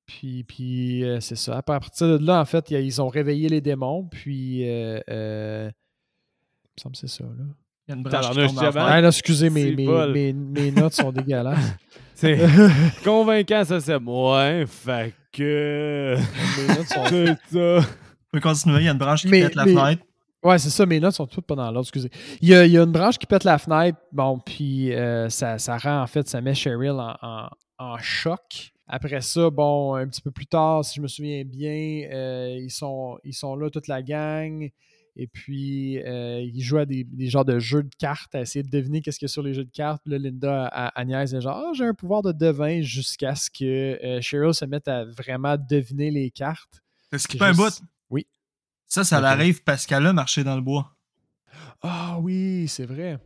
Puis, puis euh, c'est ça. À partir de là, en fait, ils ont réveillé les démons. Puis, euh, il me semble que c'est ça, là. Il y a une branche qui tombe. Ah, là, excusez, mes, C'est mes, mes, mes notes sont dégueulasses. C'est convaincant, ça, Seb. Ouais, fait que. mes notes sont... C'est ça. On peut continuer, il y a une branche qui Mais- pète la mais- fenêtre. Ouais, c'est ça, mes notes sont toutes pas dans l'ordre, excusez. Il y, a, il y a une branche qui pète la fenêtre, bon, puis euh, ça, ça rend, en fait, ça met Cheryl en, en- en choc. Après ça, bon, un petit peu plus tard, si je me souviens bien, euh, ils, sont, ils sont là, toute la gang, et puis euh, ils jouent à des, des genres de jeux de cartes, à essayer de deviner qu'est-ce qu'il y a sur les jeux de cartes. Puis là, Linda, à, Agnès, est genre, ah, j'ai un pouvoir de devin, jusqu'à ce que euh, Cheryl se mette à vraiment deviner les cartes. Skippé un bout? Oui. Ça, ça l'arrive parce qu'elle a marché dans le bois. Ah oui, c'est vrai.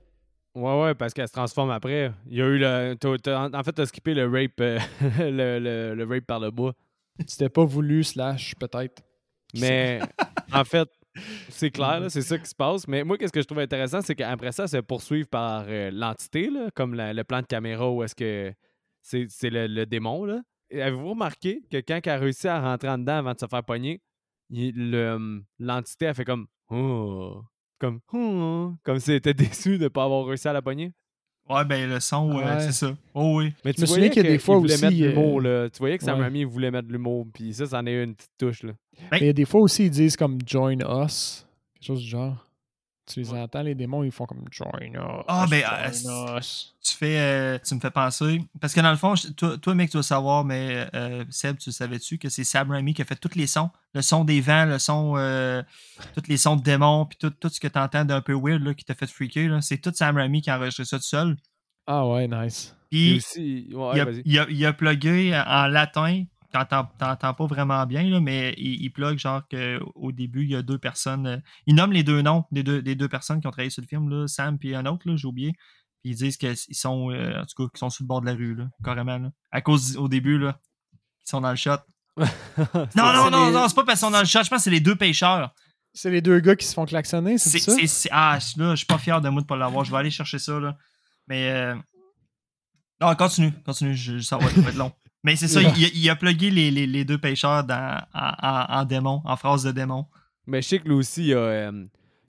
Ouais, ouais, parce qu'elle se transforme après. Il y a eu le. t'as- t'as- en fait, t'as skippé le rape, euh, le, le- le rape par le bois. C'était pas voulu, slash, peut-être. Mais en fait, c'est clair, c'est ça qui se passe. Mais moi, qu'est-ce que je trouve intéressant, c'est qu'après ça, se poursuivre par euh, l'entité, là, comme la- le plan de caméra où est-ce que c'est c'est le, le démon. Là. Et Avez-vous remarqué que quand elle a réussi à rentrer en dedans avant de se faire pogner, le, hum, l'entité a fait comme Oh comme Oh comme si elle était déçue de ne pas avoir réussi à la pogner? Ouais, ben le son, euh, Ouais. c'est ça. Oh oui. Mais tu me souviens qu'il y a des fois voulait aussi, mettre l'humour, euh, là. Tu voyais que Sam ouais. Raimi voulait mettre de l'humour, puis ça, c'en est une petite touche, là. Mais il y a des fois aussi, ils disent comme join us, quelque chose du genre. Tu les Ouais. entends, les démons, ils font comme join us. Ah, ben, join euh, us. Tu fais, euh, tu me fais penser. Parce que dans le fond, je- toi, toi mec, tu dois savoir, mais euh, Seb, tu savais-tu que c'est Sam Raimi qui a fait tous les sons Le son des vents, le son. euh, tous les sons de démons, puis tout, tout ce que tu entends d'un peu weird là, qui t'a fait freaker. là, C'est tout Sam Raimi qui a enregistré ça tout seul. Ah ouais, nice. Puis aussi, ouais, il, a, il, a, il a plugué en latin. T'entends pas vraiment bien, là, mais il, il plug genre qu'au début, il y a deux personnes. euh, il nomme les deux noms des deux, des deux personnes qui ont travaillé sur le film, là, Sam puis un autre, j'ai oublié. Puis ils disent qu'ils sont, euh, en tout cas, qu'ils sont sur le bord de la rue, là, carrément. Là. À cause, au début, là, ils sont dans le shot. Non, non, non, les- non, c'est pas parce qu'ils sont dans le shot. Je pense que c'est les deux pêcheurs. C'est les deux gars qui se font klaxonner, c'est ça? ah, là, je suis pas fier de moi de pas l'avoir. Je vais aller chercher ça, là. Mais. euh, Non, continue, continue. Je, ça va être long. Mais c'est ça, il, a- il a plugué les, les- les deux pêcheurs dans, en, en, en démon, en phrase de démon. Mais je sais que lui aussi, il a, euh,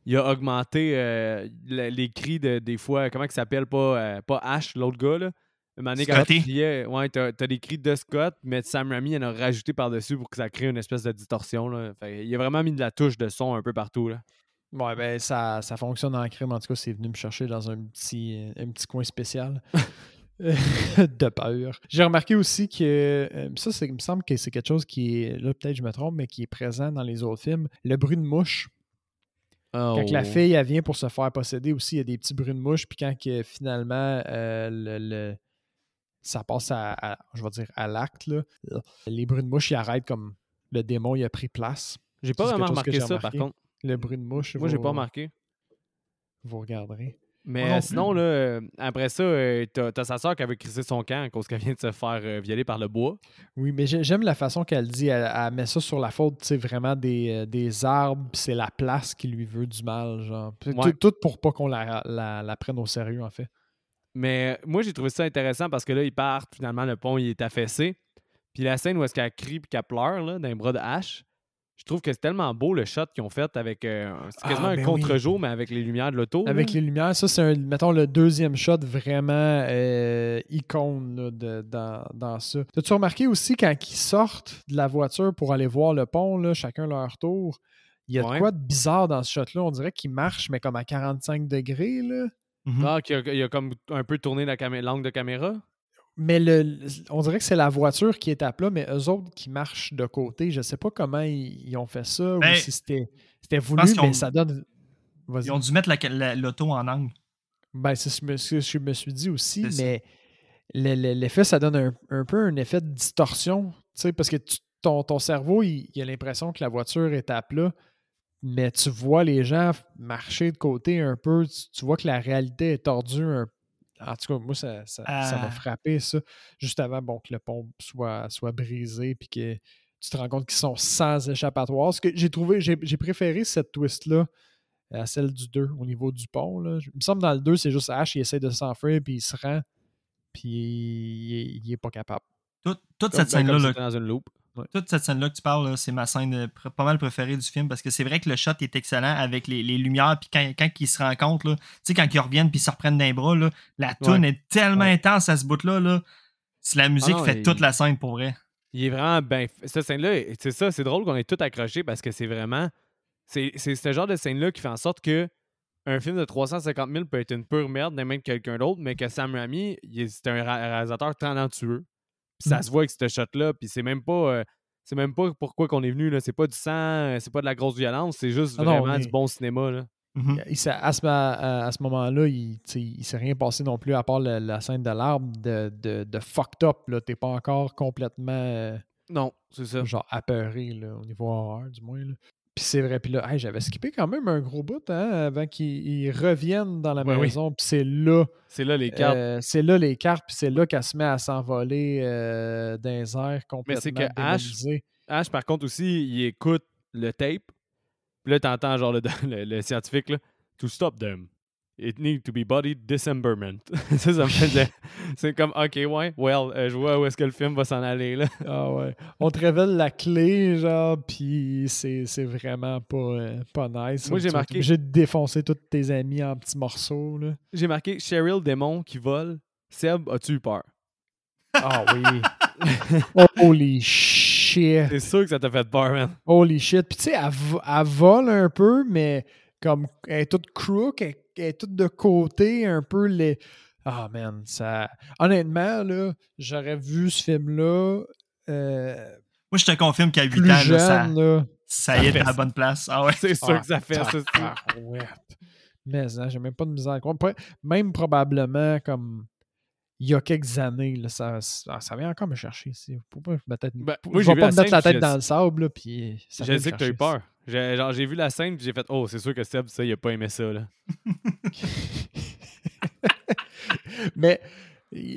il a augmenté euh, le- les cris de, des fois. Comment il s'appelle pas, euh, pas Ash, l'autre gars, là. Une année, quand criait, ouais, t'as, t'as des cris de Scott, mais Sam Raimi il en a rajouté par-dessus pour que ça crée une espèce de distorsion. Là. Fait, il a vraiment mis de la touche de son un peu partout. Là. Ouais, ben ça, ça fonctionne en crime. En tout cas, c'est venu me chercher dans un petit, un petit coin spécial. de peur. J'ai remarqué aussi que euh, ça, il me semble que c'est quelque chose qui est, là peut-être je me trompe, mais qui est présent dans les autres films. Le bruit de mouche. Quand Oh. la fille, elle vient pour se faire posséder aussi, il y a des petits bruits de mouche. Puis quand que, finalement, euh, le, le- ça passe à, à- je vais dire, à l'acte, les bruits de mouche, ils arrêtent comme le démon, il a pris place. J'ai pas vraiment remarqué ça, par contre. Le bruit de mouche, Moi, j'ai pas remarqué. Vous regarderez. Mais euh, sinon, là, euh, après ça, euh, t'as, t'as sa soeur qui avait crissé son camp à cause qu'elle vient de se faire euh, violer par le bois. Oui, mais j'ai- j'aime la façon qu'elle dit. Elle, elle met ça sur la faute, tu sais, vraiment des, des arbres, c'est la place qui lui veut du mal, genre. Ouais. Tout, tout pour pas qu'on la, la, la prenne au sérieux, en fait. Mais moi, j'ai trouvé ça intéressant parce que là, ils partent, finalement, le pont, il est affaissé. Puis la scène où est-ce qu'elle crie puis qu'elle pleure, là, dans les bras de Ash, je trouve que c'est tellement beau le shot qu'ils ont fait avec. euh, c'est Ah, quasiment un ben contre-jour, mais avec les lumières de l'auto. Avec là. les lumières, ça, c'est, un, mettons, le deuxième shot vraiment euh, icône là, de- dans, dans ça. As-tu remarqué aussi quand ils sortent de la voiture pour aller voir le pont, là, chacun leur tour, il y a Ouais. de quoi de bizarre dans ce shot-là? On dirait qu'ils marchent, mais comme à 45 degrés, là. Mhm. Ah, qu'il a, il a comme un peu tourné la l'angle de caméra? Mais le, on dirait que c'est la voiture qui est à plat, mais eux autres qui marchent de côté. Je sais pas comment ils, ils ont fait ça Ben, ou si c'était, c'était voulu, mais ça donne. Ils ont dû mettre la- la- l'auto en angle. Ben, c'est ce que je me suis dit aussi, C'est mais le- le- l'effet, ça donne un, un peu un effet de distorsion. tu sais, Parce que tu- ton, ton cerveau, il, il a l'impression que la voiture est à plat, mais tu vois les gens marcher de côté un peu. Tu, tu vois que la réalité est tordue un En tout cas, moi, ça, ça, ça m'a Ah. frappé, ça. Juste avant bon, que le pont soit, soit brisé, puis que tu te rends compte qu'ils sont sans échappatoire. Ce que j'ai trouvé, j'ai préféré cette twist-là à celle du 2 au niveau du pont. Là. Il me semble que dans le 2, c'est juste Ash, il essaie de s'enfuir, puis il se rend, puis il, est- il est pas capable. Toute, toute Comme- cette ben, scène-là, là, dans une loupe. Toute cette scène-là que tu parles, c'est ma scène pas mal préférée du film parce que c'est vrai que le shot est excellent avec les, les lumières. Puis quand, quand ils se rencontrent, tu sais, quand ils reviennent puis ils se reprennent d'un bras, là, la tune est tellement Ouais. intense à ce bout-là. Là. C'est la musique Ah non, fait il- toute la scène pour vrai. Il est vraiment bien. Cette scène-là, c'est ça, c'est drôle qu'on ait tout accroché parce que c'est vraiment. C'est ce genre de scène-là qui fait en sorte que un film de 350 000 peut être une pure merde de quelqu'un d'autre, mais que Sam Raimi, est- c'est un réalisateur talentueux. Ça Mhm. se voit avec ce shot-là, puis c'est même pas. euh, c'est même pas pourquoi qu'on est venu, là. C'est pas du sang, euh, c'est pas de la grosse violence, c'est juste Ah non, vraiment mais- du bon cinéma, là. Il s'est- à ce, à, à ce moment-là, il ne s'est rien passé non plus à part le- la scène de l'arbre de, de, de fucked up. là. T'es pas encore complètement euh, Non, c'est ça. genre apeuré là, au niveau horreur, du moins. là. Puis c'est vrai, puis là, hey, j'avais skippé quand même un gros bout hein, avant qu'ils ils reviennent dans la Ouais, oui. maison. Puis c'est là, C'est là les cartes. euh, c'est là les cartes, puis c'est là qu'elle se met à s'envoler euh, dans les airs complètement c'est que. Ash, par contre, aussi, il écoute le tape. Puis là, t'entends genre le, le, le scientifique, là. To stop them, it need to be body dismemberment. ça, ça me faisait. C'est comme, OK, ouais, well, euh, je vois où est-ce que le film va s'en aller, là. Ah ouais. On te révèle la clé, genre, puis c'est c'est vraiment pas, euh, pas nice. Moi, j'ai marqué- de défoncer tous tes amis en petits morceaux, là. J'ai marqué Cheryl Démon qui vole. Seb, as-tu eu peur? Ah oui. Holy shit. C'est sûr que ça t'a fait peur, man. Holy shit. Puis tu sais, elle, elle vole un peu, mais comme elle est toute crook, elle, elle est toute de côté, un peu les. Ah man, ça. Honnêtement, là, j'aurais vu ce film-là. euh, Moi, je te confirme qu'à 8 plus ans, jeune, ça, là. ça y est à la bonne place. Ah ouais. C'est sûr que ça fait ça. c'est- tabarouette. Mais hein, j'ai même pas de misère. à croire. Même probablement comme il y a quelques années, là, ça, ça, ça vient encore me chercher me tête- Ben, moi, je j'ai vais pas me mettre la tête dans le sable, là, puis ça Je vient me sais que t'as eu peur. J'ai, genre, j'ai vu la scène puis j'ai fait Oh, c'est sûr que Seb, ça, il a pas aimé ça. Là. Mais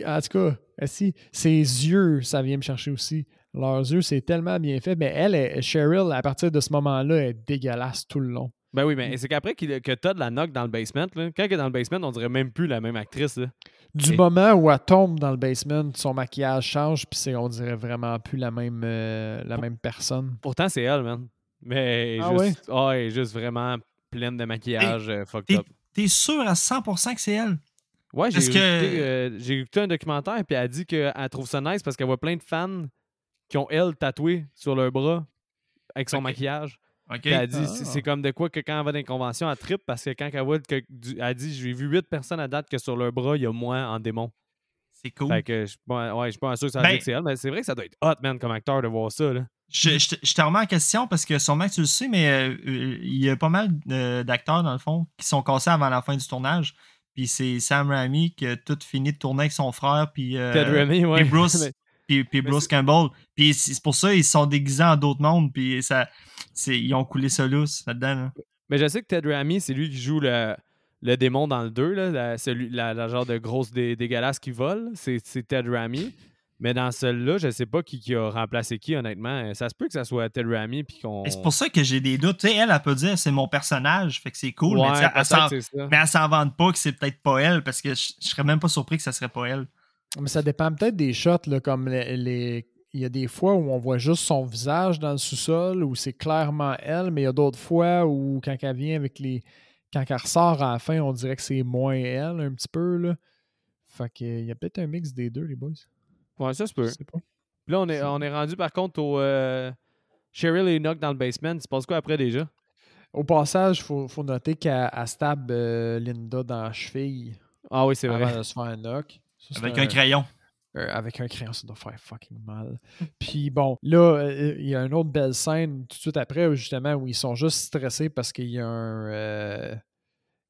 en tout cas, euh, si, ses yeux, ça vient me chercher aussi. Leurs yeux, c'est tellement bien fait. Mais elle, elle, Cheryl, à partir de ce moment-là, est dégueulasse tout le long. Ben oui, mais c'est qu'après qu'il- que Todd la knock dans le basement, là, quand elle est dans le basement, on dirait même plus la même actrice. Là. Du Et- moment où elle tombe dans le basement, son maquillage change, puis c'est, on dirait vraiment plus la même, euh, la même personne. Pourtant, c'est elle, man. Mais Ah juste, ah, elle est juste vraiment pleine de maquillage euh, fucked up. T'es sûr à 100% que c'est elle? Ouais, j'ai écouté, que- euh, j'ai écouté un documentaire, puis elle a dit qu'elle trouve ça nice parce qu'elle voit plein de fans qui ont elle tatoué sur leur bras avec son maquillage. OK. Puis Elle a dit Ah. c'est- comme de quoi que quand elle va dans une convention, elle trippe parce que quand elle voit que elle a dit j'ai vu huit personnes à date que sur leur bras, il y a moi en démon. C'est cool. Fait que je suis pas, ouais, je suis pas sûr que ça Ben- c'est elle, mais c'est vrai que ça doit être hot, man, comme acteur de voir ça. Là. Je, je te- je te remets en question parce que sûrement que tu le sais, mais euh, euh, il y a pas mal d'acteurs, dans le fond, qui sont cassés avant la fin du tournage. Puis c'est Sam Raimi qui a tout fini de tourner avec son frère. Puis, euh, Ted Remy, ouais. Bruce, puis, puis mais Bruce Campbell. Puis c'est pour ça qu'ils se sont déguisés en d'autres mondes. Puis ça, ils ont coulé ça lousse là-dedans. là. Mais je sais que Ted Ramy, c'est lui qui joue le, le démon dans le 2, là, la, celui, la, la genre de grosse dé, dégueulasse qui vole. C'est c'est Ted Ramy. Mais dans celui-là, je sais pas qui, qui a remplacé qui, honnêtement. Ça se peut que ça soit Ted Ramy. Puis qu'on. Et C'est pour ça que j'ai des doutes. Elle, elle peut dire c'est mon personnage. Fait que c'est cool. Ouais, mais elle ça. mais elle s'en vante pas que c'est peut-être pas elle parce que je, je serais même pas surpris que ça serait pas elle. Mais ça dépend peut-être des shots, là, comme les, les- Il y a des fois où on voit juste son visage dans le sous-sol, où c'est clairement elle, mais il y a d'autres fois où, quand elle vient avec les. Quand elle ressort à la fin, on dirait que c'est moins elle, un petit peu, là. Fait que, il y a peut-être un mix des deux, les boys. Ouais, ça se peut. Puis là, on est, on est rendu par contre au. euh, Cheryl et Enoch dans le basement. Il se passe quoi après déjà? Au passage, il faut, faut noter qu'elle elle stab euh, Linda dans la cheville Ah oui, c'est avant vrai. de se faire un knock. Ça, Avec un crayon. Euh, avec un crayon, ça doit faire fucking mal. Puis bon, là, euh, il y a une autre belle scène tout de suite après, justement, où ils sont juste stressés parce qu'il y a un. euh,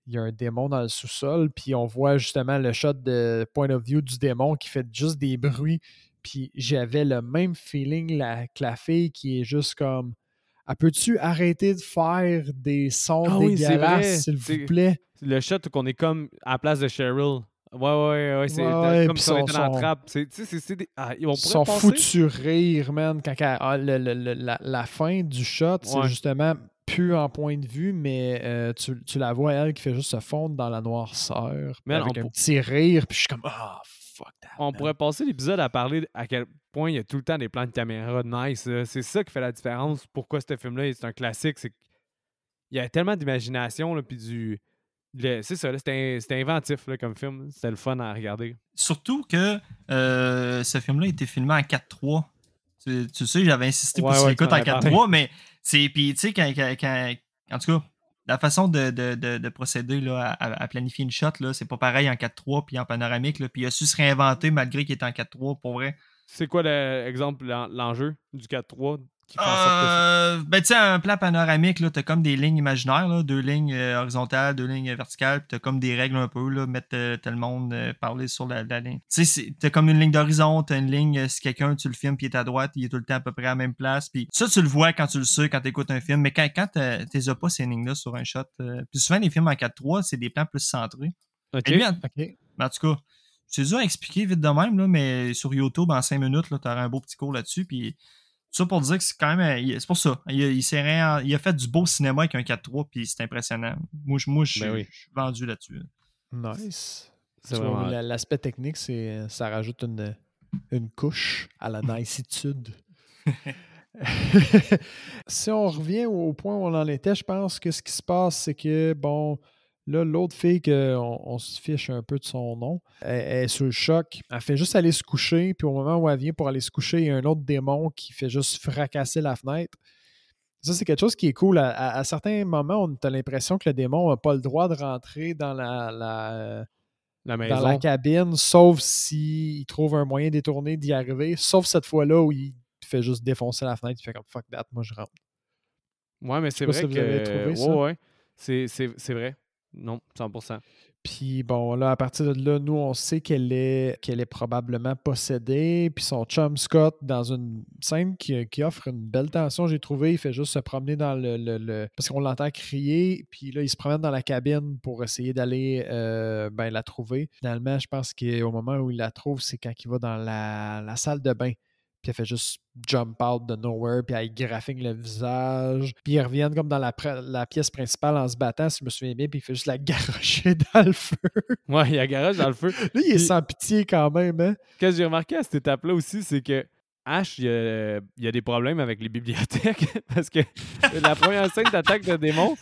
il y a un démon dans le sous-sol, puis on voit justement le shot de point of view du démon qui fait juste des bruits. Puis j'avais le même feeling la, que la fille qui est juste comme. Ah, peux-tu arrêter de faire des sons Ah oui, dégueulasses, s'il vous plaît? Le shot où on est comme à la place de Cheryl. Ouais, ouais, ouais. C'est Ouais, comme si on était dans la trappe. C'est- c'est- des- ah, on rire, man. Quand, quand- ah, le- le- le- la, la fin du shot, c'est Ouais. justement plus en point de vue, mais euh, tu, tu la vois, elle, qui fait juste se fondre dans la noirceur. Man, avec on un pour- petit rire, puis je suis comme, ah, fuck that. On man. pourrait passer l'épisode à parler à quel point il y a tout le temps des plans de caméra nice. C'est ça qui fait la différence. Pourquoi ce film-là c'est un classique, c'est qu'il y a tellement d'imagination là, puis du. C'est ça, c'était inventif là, comme film. C'était le fun à regarder. Surtout que euh, ce film-là a été filmé en 4-3. Tu, tu sais, j'avais insisté pour Ouais, ouais, m'en en avais parlé. 4-3, mais c'est. Puis, tu sais, quand, quand- quand- En tout cas, la façon de, de- de- de procéder là, à, à planifier une shot, c'est pas pareil en 4-3 puis en panoramique. Là, puis il a su se réinventer malgré qu'il était en 4-3, pour vrai. C'est quoi l'exemple, l'enjeu du 4-3 qui Euh, ben, tu sais, un plan panoramique, là, t'as comme des lignes imaginaires, là, deux lignes euh, horizontales, deux lignes verticales, puis t'as comme des règles un peu, là, mettre euh, tel monde euh, parler sur la, la ligne. Tu sais, c'est- t'as comme une ligne d'horizon, t'as une ligne, euh, si quelqu'un, tu le filmes, puis il est à droite, il est tout le temps à peu près à la même place, puis ça, tu le vois quand tu le sais, quand t'écoutes un film, mais quand, quand t'as- t'es pas ces lignes-là sur un shot, euh, puis souvent, les films en 4-3, c'est des plans plus centrés. Ok. Lui, en, OK. mais en tout cas, c'est dur à expliquer vite de même, là, mais sur YouTube, en 5 minutes, tu auras un beau petit cours là-dessus. Puis ça pour dire que c'est quand même. euh, C'est pour ça. Il, a- il s'est réen- il a fait du beau cinéma avec un 4-3, puis c'est impressionnant. Moi, je moi, je Ben oui. je suis vendu là-dessus. Nice. C'est Tu vois, vraiment- la- L'aspect technique, c'est ça rajoute une, une couche à la nicitude. si on revient au point où on en était, je pense que ce qui se passe, c'est que, bon, là, l'autre fille, que on, se fiche un peu de son nom, elle, elle est le choc. Elle fait juste aller se coucher, puis au moment où elle vient pour aller se coucher, il y a un autre démon qui fait juste fracasser la fenêtre. Ça, c'est quelque chose qui est cool. À, à- à certains moments, on a l'impression que le démon n'a pas le droit de rentrer dans la- la, La dans maison. la cabine, sauf s'il trouve un moyen détourné d'y arriver, sauf cette fois-là où il fait juste défoncer la fenêtre, il fait comme fuck that, moi je rentre. Ouais, mais c'est vrai que. trouvé ouais, ouais. C'est vrai. Non, 100%. Puis bon, là, à partir de là, nous, on sait qu'elle est, probablement possédée. Puis son chum Scott, dans une scène qui, offre une belle tension, j'ai trouvé, il fait juste se promener dans le. Parce qu'on l'entend crier, puis là, il se promène dans la cabine pour essayer d'aller euh, ben, la trouver. Finalement, je pense qu'au moment où il la trouve, c'est quand il va dans la salle de bain. Puis elle fait juste jump out de nowhere, puis elle graphine le visage, puis ils reviennent comme dans la, la pièce principale en se battant, si je me souviens bien, puis il fait juste la garrocher dans le feu. Ouais, il y a garage dans le feu. Là, il est Puis- sans pitié quand même, hein? Ce que j'ai remarqué à cette étape-là aussi, c'est que Ash, il y a, il y a des problèmes avec les bibliothèques parce que la première scène d'attaque de démon,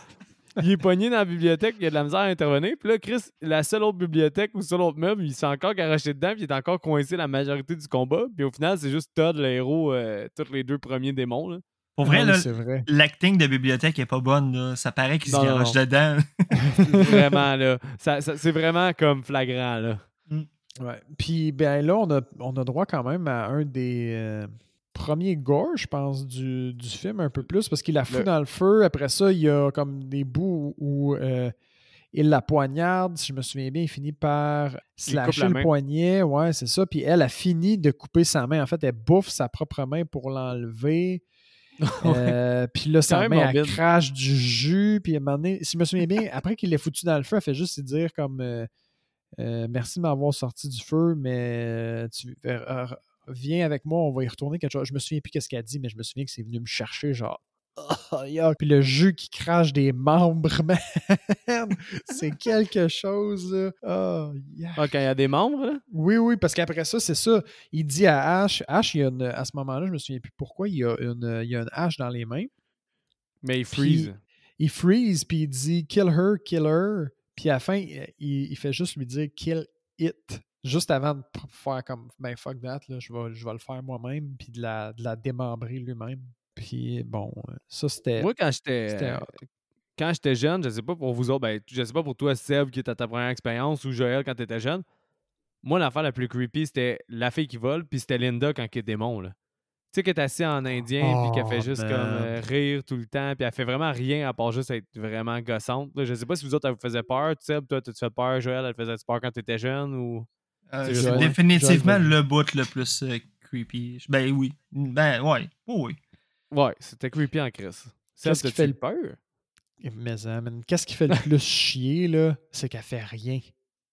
il est pogné dans la bibliothèque, il y a de la misère à intervenir. Puis là, Chris, la seule autre bibliothèque ou le seul autre meuble, il s'est encore garoché dedans, puis il est encore coincé la majorité du combat. Puis au final, c'est juste Todd, le héros, euh, tous les deux premiers démons. là. Pour vrai, oui, là, c'est vrai. l'acting de bibliothèque est pas bonne. Là. Ça paraît qu'il se garoche dedans. vraiment, là. Ça- ça- c'est vraiment comme flagrant, là. Ouais. Puis ben là, on a, on a droit quand même à un des euh, premiers gore, je pense, du, du film, un peu plus, parce qu'il la fout Le- dans le feu. Après ça, il y a comme des bouts où euh, il la poignarde. Si je me souviens bien, il finit par slasher la le poignet. Ouais, c'est ça. Puis elle a fini de couper sa main. En fait, elle bouffe sa propre main pour l'enlever. Euh, puis là, sa main, elle crache du jus. Puis à un moment donné, si je me souviens bien, après qu'il l'ait foutu dans le feu, elle fait juste lui dire comme euh, euh, Merci de m'avoir sorti du feu, mais tu viens avec moi, on va y retourner quelque chose. Je me souviens plus qu'est-ce qu'elle a dit, mais je me souviens que c'est venu me chercher, genre. Oh. Puis le jus qui crache des membres, man, c'est quelque chose. là. Oh. Ah, quand il y a des membres, là? Oui, oui, parce qu'après ça, c'est ça. Il dit à Ash, Ash, il y a une- à ce moment-là, je me souviens plus pourquoi, il y a une, il y a une hache dans les mains. Mais il freeze. Il freeze, puis il dit kill her, kill her. Puis à la fin, il, il fait juste lui dire kill it. Juste avant de faire comme ben fuck that, là, je, vais, je vais le faire moi-même, puis de la, de la démembrer lui-même. Puis bon, ça c'était. Moi, quand j'étais euh, quand j'étais jeune, je sais pas pour vous autres, ben, je sais pas pour toi, Seb, qui était ta première expérience, ou Joël quand t'étais jeune. Moi, l'affaire la plus creepy, c'était la fille qui vole, puis c'était Linda quand elle est démon, là. Tu sais, qu'elle est assise en indien, puis qu'elle fait Oh, juste man. comme euh, rire tout le temps, puis elle fait vraiment rien à part juste être vraiment gossante. là. Je sais pas si vous autres, elle vous faisait peur, Seb, toi, t'as-tu fait peur, Joël, elle faisait peur quand t'étais jeune, ou... Euh, C'est définitivement le bout le plus euh, creepy. Ben oui. Ben ouais. Oh, oui. Ouais, c'était creepy en crise. Seb, Qu'est-ce qui fait le- peur? Mais, euh, man, qu'est-ce qui fait le plus chier, là, c'est qu'elle fait rien.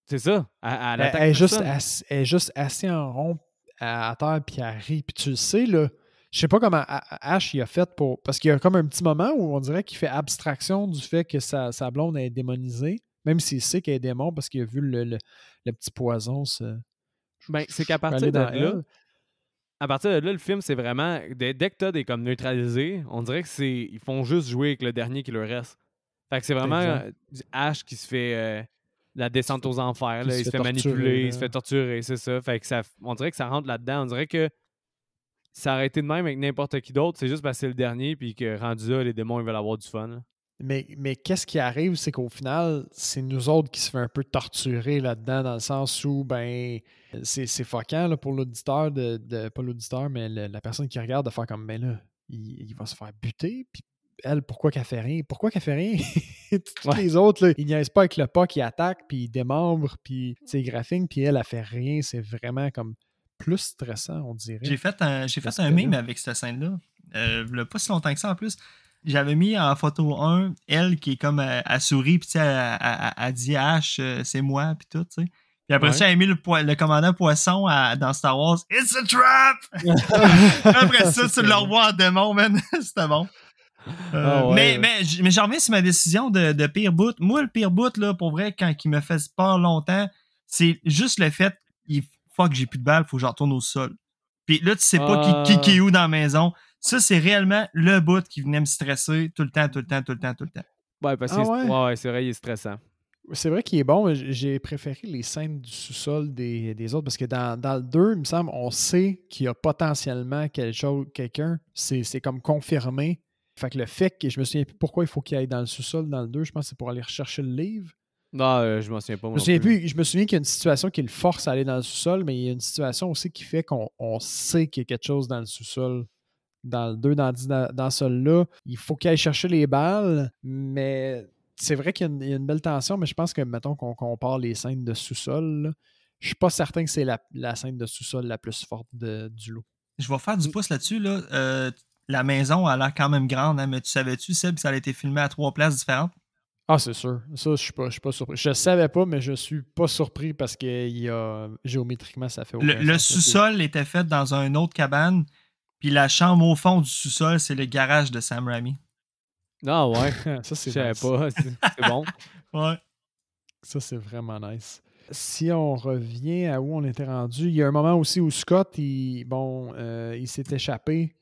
C'est ça. Elle, elle Elle, attaque elle est juste ass- elle est juste assise en rond à, à terre, puis elle rit. Puis tu le sais, là, je sais pas comment Ash il a fait pour. Parce qu'il y a comme un petit moment où on dirait qu'il fait abstraction du fait que sa, sa blonde est démonisée, même s'il sait qu'elle est démon parce qu'il a vu le, le- le petit poison se. Ben, c'est qu'à partir de là, à partir de là, le film, c'est vraiment. Dès, dès que Todd est comme neutralisé, on dirait que c'est. Ils font juste jouer avec le dernier qui leur reste. Fait que c'est vraiment euh, du Ash qui se fait euh, la descente aux enfers. Là. Il se fait manipuler, là. il se fait torturer, c'est ça. Fait que ça. On dirait que ça rentre là-dedans. On dirait que ça aurait été de même avec n'importe qui d'autre. C'est juste parce que c'est le dernier, puis que rendu là, les démons, ils veulent avoir du fun. là. Mais, mais qu'est-ce qui arrive, c'est qu'au final, c'est nous autres qui se fait un peu torturer là-dedans, dans le sens où, ben, c'est c'est fuckant là, pour l'auditeur, de, de- pas l'auditeur, mais le- la personne qui regarde, de faire comme, ben là, il, il va se faire buter, puis elle, pourquoi qu'elle fait rien? Pourquoi qu'elle fait rien? Tous Ouais. les autres, là, ils niaisent pas avec le pas qui attaque, puis ils démembrent, puis c'est graphique, puis elle, elle fait rien. C'est vraiment comme plus stressant, on dirait. J'ai fait un, j'ai fait un là- avec cette scène-là. Euh, pas si longtemps que ça en plus. J'avais mis en photo 1, elle qui est comme euh, à, souris, puis tu sais, elle, dit H, euh, c'est moi, puis tout, tu sais. Puis après Ouais. ça, elle a mis le, commandant Poisson à- dans Star Wars. It's a trap! après ça, tu le revois en démon, man. C'était bon. Euh, Ah ouais, mais, mais, mais j'en reviens sur ma décision de, de pire bout. Moi, le pire bout, là, pour vrai, quand il me fait peur longtemps, c'est juste le fait il fuck, j'ai plus de balles, faut que je retourne au sol. Puis là, tu sais pas Ah. qui, qui, qui est où dans la maison. Ça, c'est réellement le bout qui venait me stresser tout le temps, tout le temps, tout le temps, tout le temps. Ouais, parce que Ah c'est- ouais? ouais, ouais, c'est vrai, il est stressant. C'est vrai qu'il est bon, mais j'ai préféré les scènes du sous-sol des, des autres parce que dans, dans le 2, il me semble, on sait qu'il y a potentiellement quelque chose, quelqu'un. C'est c'est comme confirmé. Fait que le fait que je me souviens plus pourquoi il faut qu'il aille dans le sous-sol dans le 2, je pense que c'est pour aller rechercher le livre. Non, euh, je m'en souviens pas. Je me non souviens plus. plus, je me souviens qu'il y a une situation qui le force à aller dans le sous-sol, mais il y a une situation aussi qui fait qu'on on sait qu'il y a quelque chose dans le sous-sol. Dans le 2, dans, dans, dans celui-là, il faut qu'il aille chercher les balles, mais c'est vrai qu'il y, a une- il y a une belle tension, mais je pense que, mettons qu'on compare les scènes de sous-sol, je suis pas certain que c'est la, la scène de sous-sol la plus forte de- du lot. Je vais faire du pouce là-dessus. Là. Euh, la maison a l'air quand même grande, hein, mais tu savais-tu, Seb, que ça a été filmé à trois places différentes? Ah, c'est sûr. Ça, je suis pas, je suis pas surpris. Je savais pas, mais je suis pas surpris parce que il y a, géométriquement, ça fait aucun Le, le sous-sol était fait dans un autre cabane, Puis la chambre au fond du sous-sol, c'est le garage de Sam Raimi. Ah ouais, ça, je c'est savais nice. pas. C'est c'est bon. Ouais. Ça, c'est vraiment nice. Si on revient à où on était rendu, il y a un moment aussi où Scott, il, bon, euh, il s'est échappé.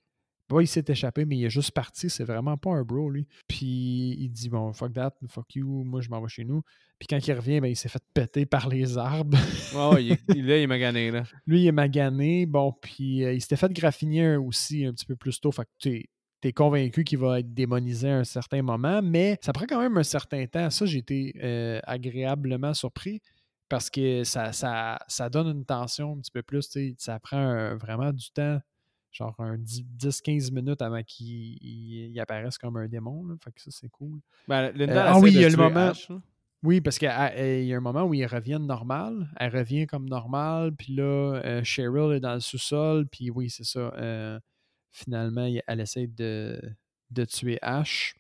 Il s'est échappé, mais il est juste parti. C'est vraiment pas un bro, lui. Puis il dit Bon, fuck that, fuck you, moi je m'en vais chez nous. Puis quand il revient, ben, il s'est fait péter par les arbres. Ouais, il, est- il- là, il m'a gagné. Là. lui, il est magané. Bon, puis euh, il s'était fait graffiner aussi un petit peu plus tôt. Fait que tu es convaincu qu'il va être démonisé à un certain moment, mais ça prend quand même un certain temps. Ça, j'ai été euh, agréablement surpris parce que ça, ça, ça donne une tension un petit peu plus. Ça prend un- vraiment du temps, genre un 10-15 minutes avant qu'il il- il apparaisse comme un démon. là. Fait que ça, c'est cool. Ben, Linda, Euh, ah oui, il y a le moment-. Oui, parce qu'il y a un moment où ils reviennent normal. Elle revient comme normal. Puis là, euh, Cheryl est dans le sous-sol. Puis oui, c'est ça. euh, finalement, elle essaie de, de tuer Ash.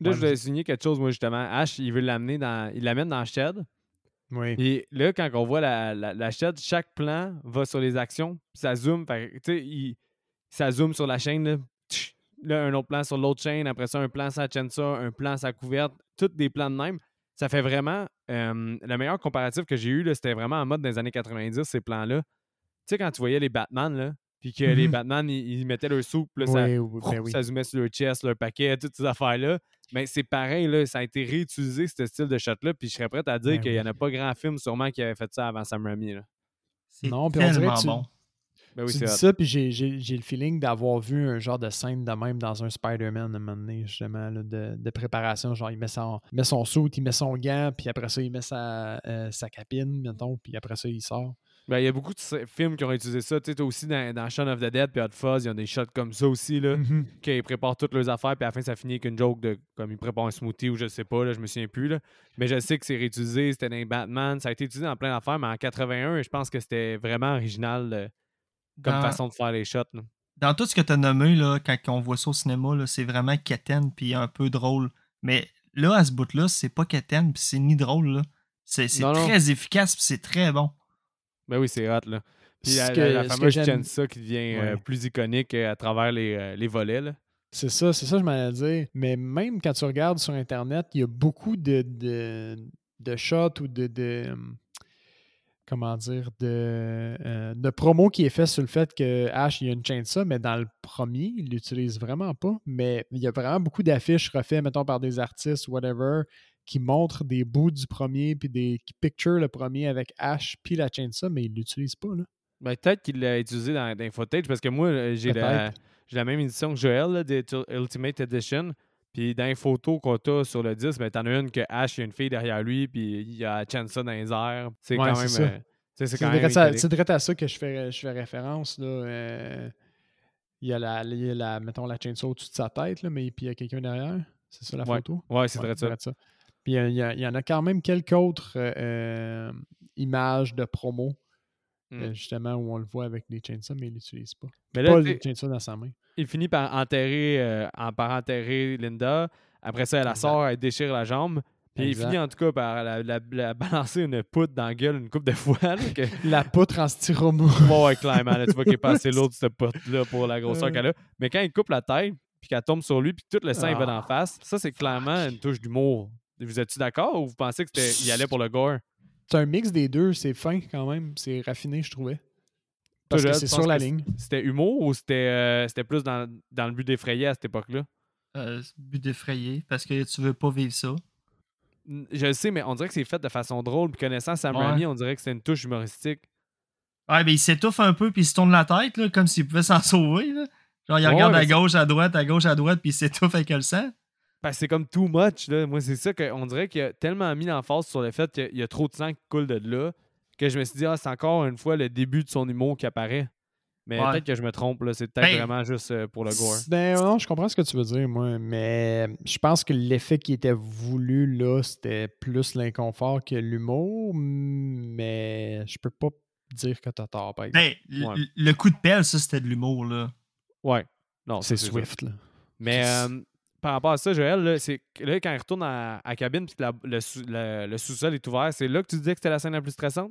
Là, Ouais, je voulais souligner quelque chose, moi, justement. Ash, il veut l'amener dans. Il l'amène dans shed. Oui. Et là, quand on voit la, la, la shed, chaque plan va sur les actions. Puis ça zoome. Fait que, tu sais, il- ça zoome sur la chaîne. Là. Un autre plan sur l'autre chaîne. Après ça, un plan sur la chainsaw, un plan sur la couverte. Tous des plans de même. Ça fait vraiment. euh, le meilleur comparatif que j'ai eu, c'était vraiment en mode dans les années 90, ces plans-là. Tu sais, quand tu voyais les Batman, là, puis que les Mhm. Batman, ils, ils mettaient leur soupe, là, ça, Oui, oui, ben oui. ça zoomait sur leur chest, leur paquet, toutes ces affaires-là. Mais c'est pareil, là, ça a été réutilisé, ce style de shot-là. Puis je serais prêt à dire Ben qu'il n'y en a pas grand film sûrement qui avait fait ça avant Sam Raimi. Là. Non, puis on dirait tellement que tu- bon. Ben oui, tu dis ça, puis j'ai- j'ai j'ai le feeling d'avoir vu un genre de scène de même dans un Spider-Man à un moment donné, justement, là, de, de préparation. Genre, il met son, il met son suit, il met son gant, puis après ça, il met sa, euh, sa capine, mettons, puis après ça, il sort. Ben, il y a beaucoup de films qui ont utilisé ça. Tu sais, aussi dans, dans Shaun of the Dead puis Hot Fuzz, il y a des shots comme ça aussi, là, Mhm. qu'ils préparent toutes leurs affaires, puis à la fin, ça finit avec une joke de comme ils préparent un smoothie ou je sais pas, là, je me souviens plus. Là. Mais je sais que c'est réutilisé, c'était dans Batman, ça a été utilisé dans plein d'affaires, mais en 81, je pense que c'était vraiment original euh, comme Dans- façon de faire les shots. là. Dans tout ce que tu as nommé, là, quand on voit ça au cinéma, c'est vraiment quétaine puis un peu drôle. Mais là, à ce bout-là, c'est pas quétaine puis c'est ni drôle. là. C'est Non, très efficace puis c'est très bon. Ben oui, c'est hot, là. Puis la, que- la- la fameuse Chansa qui devient euh, plus iconique euh, à travers les, euh, les volets, là. C'est ça, c'est ça que je m'en allais dire. Mais même quand tu regardes sur Internet, il y a beaucoup de, de, de shots ou de, de, comment dire, de, euh, de promo qui est fait sur le fait que Ash, il y a une chainsaw, mais dans le premier, il l'utilise vraiment pas. Mais il y a vraiment beaucoup d'affiches refaites, mettons, par des artistes, whatever, qui montrent des bouts du premier, puis des, qui picture le premier avec Ash, puis la chainsaw, mais il l'utilise pas, là. Ben, peut-être qu'il l'a utilisé dans, dans les footage parce que moi, euh, j'ai la, la même édition que Joël, là, des Ultimate Edition. Puis dans les photos qu'on a sur le disque, ben, t'en as une que Ash, il y a une fille derrière lui, puis il y a Chansa dans les airs. C'est Ouais, quand même. euh, c'est C'est quand même. direct à- direct à ça que je fais, je fais référence. Là. Euh, il y a, la, il y a la, mettons, la chainsaw au-dessus de sa tête, là, mais puis il y a quelqu'un derrière. C'est ça la Ouais. photo? Ouais, c'est Ouais, vrai ça. direct ça. Puis il y, a- il y a- il y en a quand même quelques autres euh, euh, images de promo, Mm. euh, justement, où on le voit avec des chainsaws, mais il l'utilise pas. Mais là, pas tu sais, le chainsaw dans sa main. il finit par enterrer, euh, en- par enterrer Linda. Après ça, elle la sort, elle déchire la jambe. Puis il finit en tout cas par la, la- la balancer une poutre dans la gueule une coupe de fois. là, que- La poutre en styromousse. Ouais, ouais, clairement. là, tu vois qu'elle est pas assez lourde, cette pote-là, pour la grosseur Euh. qu'elle a. Mais quand il coupe la tête, puis qu'elle tombe sur lui, puis tout le sang il va Ah. d'en face, ça, c'est clairement une touche d'humour. Vous êtes-tu d'accord ou vous pensez qu'il allait pour le gore? C'est un mix des deux, c'est fin quand même, c'est raffiné, je trouvais. Parce que c'est sur la ligne. C'était humour ou c'était euh, c'était plus dans, dans le but d'effrayer à cette époque-là? Euh, c'est but d'effrayer parce que tu veux pas vivre ça. Je le sais, mais on dirait que c'est fait de façon drôle. Puis connaissant Sam Ouais. Raimi, on dirait que c'était une touche humoristique. Ouais, ben il s'étouffe un peu puis il se tourne la tête là, comme s'il pouvait s'en sauver. Là. Genre, il Ouais, regarde mais à c'est- gauche, à droite, à gauche, à droite, puis il s'étouffe avec le sang. Ben, c'est comme too much. Là. Moi, c'est ça qu'on dirait qu'il a tellement mis l'emphase sur le fait qu'il y a trop de sang qui coule de là que je me suis dit, ah, c'est encore une fois le début de son humour qui apparaît. Mais Ouais. peut-être que je me trompe. là. C'est peut-être Ben, vraiment juste euh, pour le gore. Ben non, je comprends ce que tu veux dire, moi, mais je pense que l'effet qui était voulu là, c'était plus l'inconfort que l'humour, mais je peux pas dire que t'as tort, par exemple. Ben, Ouais. le coup de pelle, ça, c'était de l'humour, là. Ouais. Non, c'est ça. Swift, là. Mais euh, par rapport à ça, Joël, là, c'est là, quand il retourne à, la cabine puis la- le, le- le sous-sol est ouvert, c'est là que tu disais que c'était la scène la plus stressante?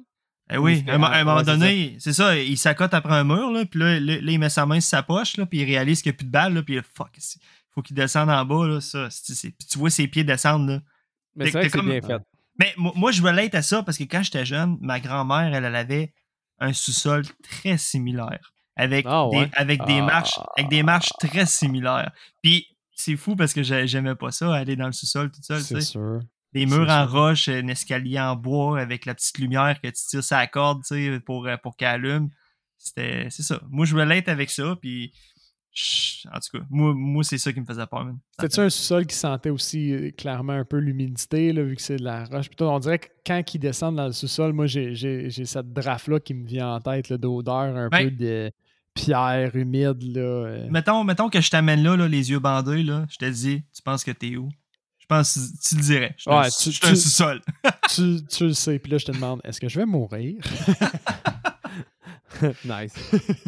Eh oui, Ou à un, mo- à un moment donné, c'est ça, il s'accote après un mur, là, puis là, là, il met sa main sur sa poche, là, puis il réalise qu'il n'y a plus de balles, là, puis il fuck, il faut qu'il descende en bas, là, ça. puis tu vois ses pieds descendre, là. Mais c'est comme- bien fait. Mais mo- moi, je relate à ça parce que quand j'étais jeune, ma grand-mère, elle, elle avait un sous-sol très similaire. Avec, Ah ouais? des, avec, des Ah. marches, avec des marches très similaires. Puis c'est fou parce que j'ai- j'aimais pas ça, aller dans le sous-sol tout seul. C'est sûr. Des murs en sûr. roche, un escalier en bois avec la petite lumière que tu tires sa corde pour, euh, pour qu'elle allume. C'était, c'est ça. Moi, je relate avec ça. Puis, en tout cas, moi, moi c'est ça qui me faisait peur. C'était-tu un sous-sol qui sentait aussi euh, clairement un peu l'humidité, là, vu que c'est de la roche? Puis tout, on dirait que quand ils descendent dans le sous-sol, moi, j'ai, j'ai, j'ai cette draft-là qui me vient en tête, d'odeur un Ben- peu de pierre humide. Là, euh. Mettons, mettons que je t'amène là, là, les yeux bandés, là, je te dis, tu penses que t'es où? Je pense que tu le dirais. Je suis Ouais, un- tu- je suis un tu- sous-sol. tu, tu le sais. Puis là, je te demande, est-ce que je vais mourir? nice.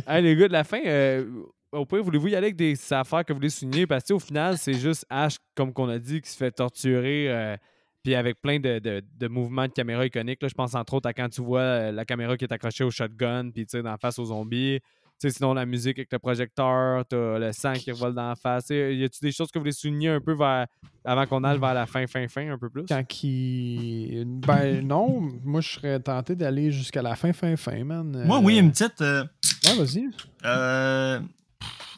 hey, les gars, de la fin, euh, au pire, voulez-vous y aller avec des affaires que vous voulez souligner? Parce que tu sais, au final, c'est juste Ash, comme qu'on a dit, qui se fait torturer. euh, puis avec plein de, de- de mouvements de caméra iconiques. Là, je pense entre autres à quand tu vois la caméra qui est accrochée au shotgun, puis tire d'en face aux zombies. Tu sais, sinon, la musique avec le projecteur, t'as le sang qui revole d'en face. Tu sais, Y a-tu des choses que vous voulez souligner un peu vers, avant qu'on aille vers la fin, fin, fin, un peu plus? Quand qui. Ben non, moi, je serais tenté d'aller jusqu'à la fin, fin, fin, man. Moi, oui, une petite. euh, Ouais, vas-y. euh,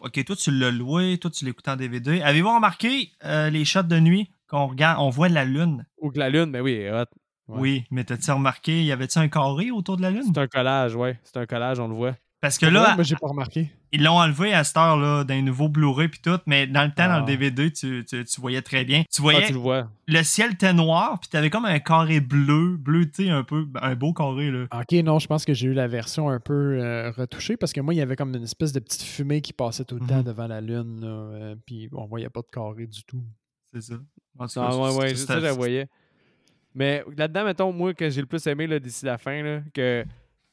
ok, toi, tu l'as loué, toi, tu l'écoutes en DVD. Avez-vous remarqué euh, les shots de nuit qu'on regarde, on voit la lune? Ou que la lune, mais oui, elle est hot. Ouais. Oui, mais t'as-tu remarqué, y avait-tu un carré autour de la lune? C'est un collage, ouais. C'est un collage, on le voit. Parce que Ouais, là, moi, j'ai pas remarqué. ils l'ont enlevé à cette heure-là, d'un nouveau Blu-ray puis tout, mais dans le temps, dans Ah. le DVD, tu, tu- tu voyais très bien. Tu Ah, voyais, tu le vois. le ciel était noir, puis t'avais comme un carré bleu, bleuté un peu, un beau carré, là. Ok, non, je pense que j'ai eu la version un peu euh, retouchée parce que moi, il y avait comme une espèce de petite fumée qui passait tout le temps Mhm. devant la lune. Là, euh, puis on voyait pas de carré du tout. C'est ça. En tout Ah, ouais, c'est- ouais, c'est- ça, je la voyais. Mais là-dedans, mettons, moi, que j'ai le plus aimé là, d'ici la fin, là, que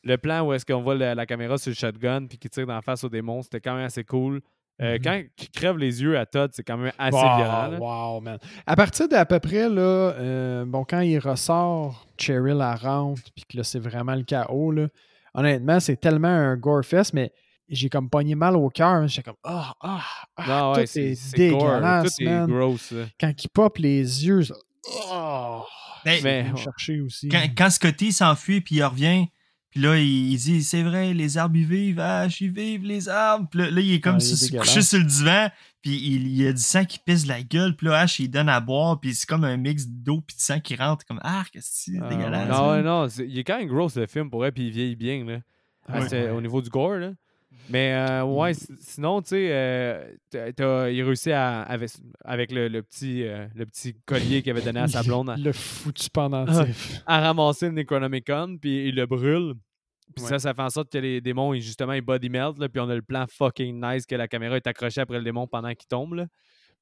le plan où est-ce qu'on voit la, la caméra sur le shotgun puis qui tire d'en face au démon, c'était quand même assez cool. Euh, Mhm. Quand il crève les yeux à Todd, c'est quand même assez wow, violent. là. wow, man. À partir d'à peu près, là, euh, bon, quand il ressort, Cheryl la rentre, puis que là, c'est vraiment le chaos, là. Honnêtement, c'est tellement un gore fest, mais j'ai comme pogné mal au cœur. J'étais comme, ah, ah, ah, Non, tout ouais, est, c'est c'est gore, dégueulasse, Tout man. est gross. là. Quand il pop les yeux, ça- oh, Mais- c'est Mais- chercher aussi. Quand, quand Scotty s'enfuit, puis il revient, puis là, il, il dit C'est vrai, les arbres y vivent, ah, j'y vive, les arbres. Puis là, là, il est comme Ah, il est couché sur le divan, puis il, il y a du sang qui pisse la gueule, puis là, Ash, il donne à boire, puis c'est comme un mix d'eau puis de sang qui rentre, comme Ah, qu'est-ce que c'est Ah, dégueulasse. Non, non, il est quand même gross le film pour vrai, puis il vieillit bien. Là. Ah, Ouais. Au niveau du gore, là. Mais euh, ouais, si- sinon, tu sais, euh, il réussit à, avec, avec le, le petit, euh, le petit collier qu'il avait donné à sa blonde à, Le foutu pendentif. à ramasser le Necronomicon, puis il le brûle. Puis Ouais. ça, ça fait en sorte que les démons, ils, justement, ils body melt, là, puis on a le plan fucking nice que la caméra est accrochée après le démon pendant qu'il tombe. Là.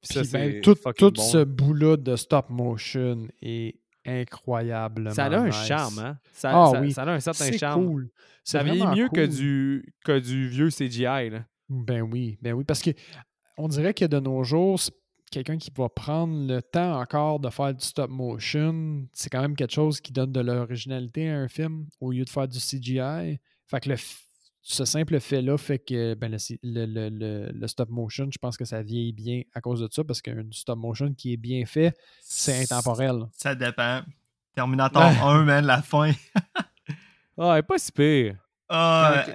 Puis ça, ben, c'est tout, tout bon, ce là. bout-là de stop motion est incroyablement Ça a un nice. charme, hein? Ça, Ah ça- oui. ça a un certain charme. cool. Ça vieillit mieux que du, que du vieux CGI. Là. Ben oui, ben oui, parce que on dirait que de nos jours, quelqu'un qui va prendre le temps encore de faire du stop motion, c'est quand même quelque chose qui donne de l'originalité à un film au lieu de faire du CGI. Fait que le ce simple fait-là fait que ben, le, le- le- le- stop motion, je pense que ça vieillit bien à cause de ça, parce qu'un stop motion qui est bien fait, c'est intemporel. Ça dépend. Terminator Ouais. 1, man, la fin. Ah, elle est pas si pire. Ah,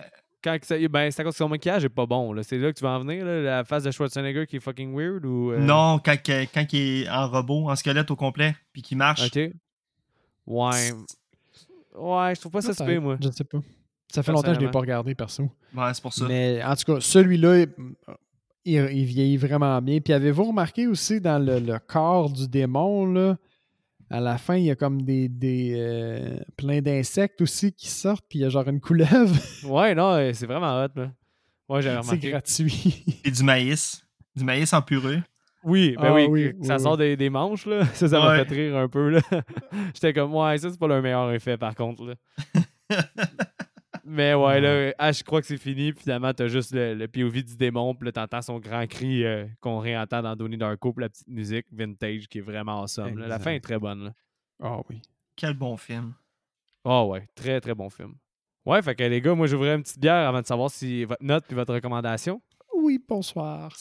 Quand- ça, ben, c'est à cause que son maquillage est pas bon. là. C'est là que tu vas en venir, là, la face de Schwarzenegger qui est fucking weird ou. euh, Non, quand, quand il est en robot, en squelette au complet, puis qu'il marche. Ok. Ouais. Ouais, je trouve pas ça pire, moi. Je ne sais pas. Ça fait longtemps que je ne l'ai pas regardé, perso. Ouais, c'est pour ça. Mais en tout cas, celui-là, il, il vieillit vraiment bien. Puis avez-vous remarqué aussi dans le, le corps du démon, là, à la fin, il y a comme des, des euh, plein d'insectes aussi qui sortent, puis il y a genre une couleuvre? Ouais, non, euh, c'est vraiment hot, là. Ouais, j'avais c'est remarqué. gratuit. Et du maïs. Du maïs en purée. Oui, ben Ah oui, ça oui, sort oui. Des, des manches, là. Ça, ça m'a Ouais. fait rire un peu, là. J'étais comme, ouais, ça, c'est pas le meilleur effet, par contre, là. Mais ouais, là, ah, je crois que c'est fini. Puis finalement, t'as juste le, le POV du démon. Puis là, t'entends son grand cri euh, qu'on réentend dans Donnie Darko. Puis la petite musique vintage qui est vraiment awesome. là. La fin est très bonne. Ah oui. Quel bon film. Ah ouais, très très bon film. Ouais, fait que les gars, moi j'ouvrais une petite bière avant de savoir si votre note puis votre recommandation. Oui, bonsoir.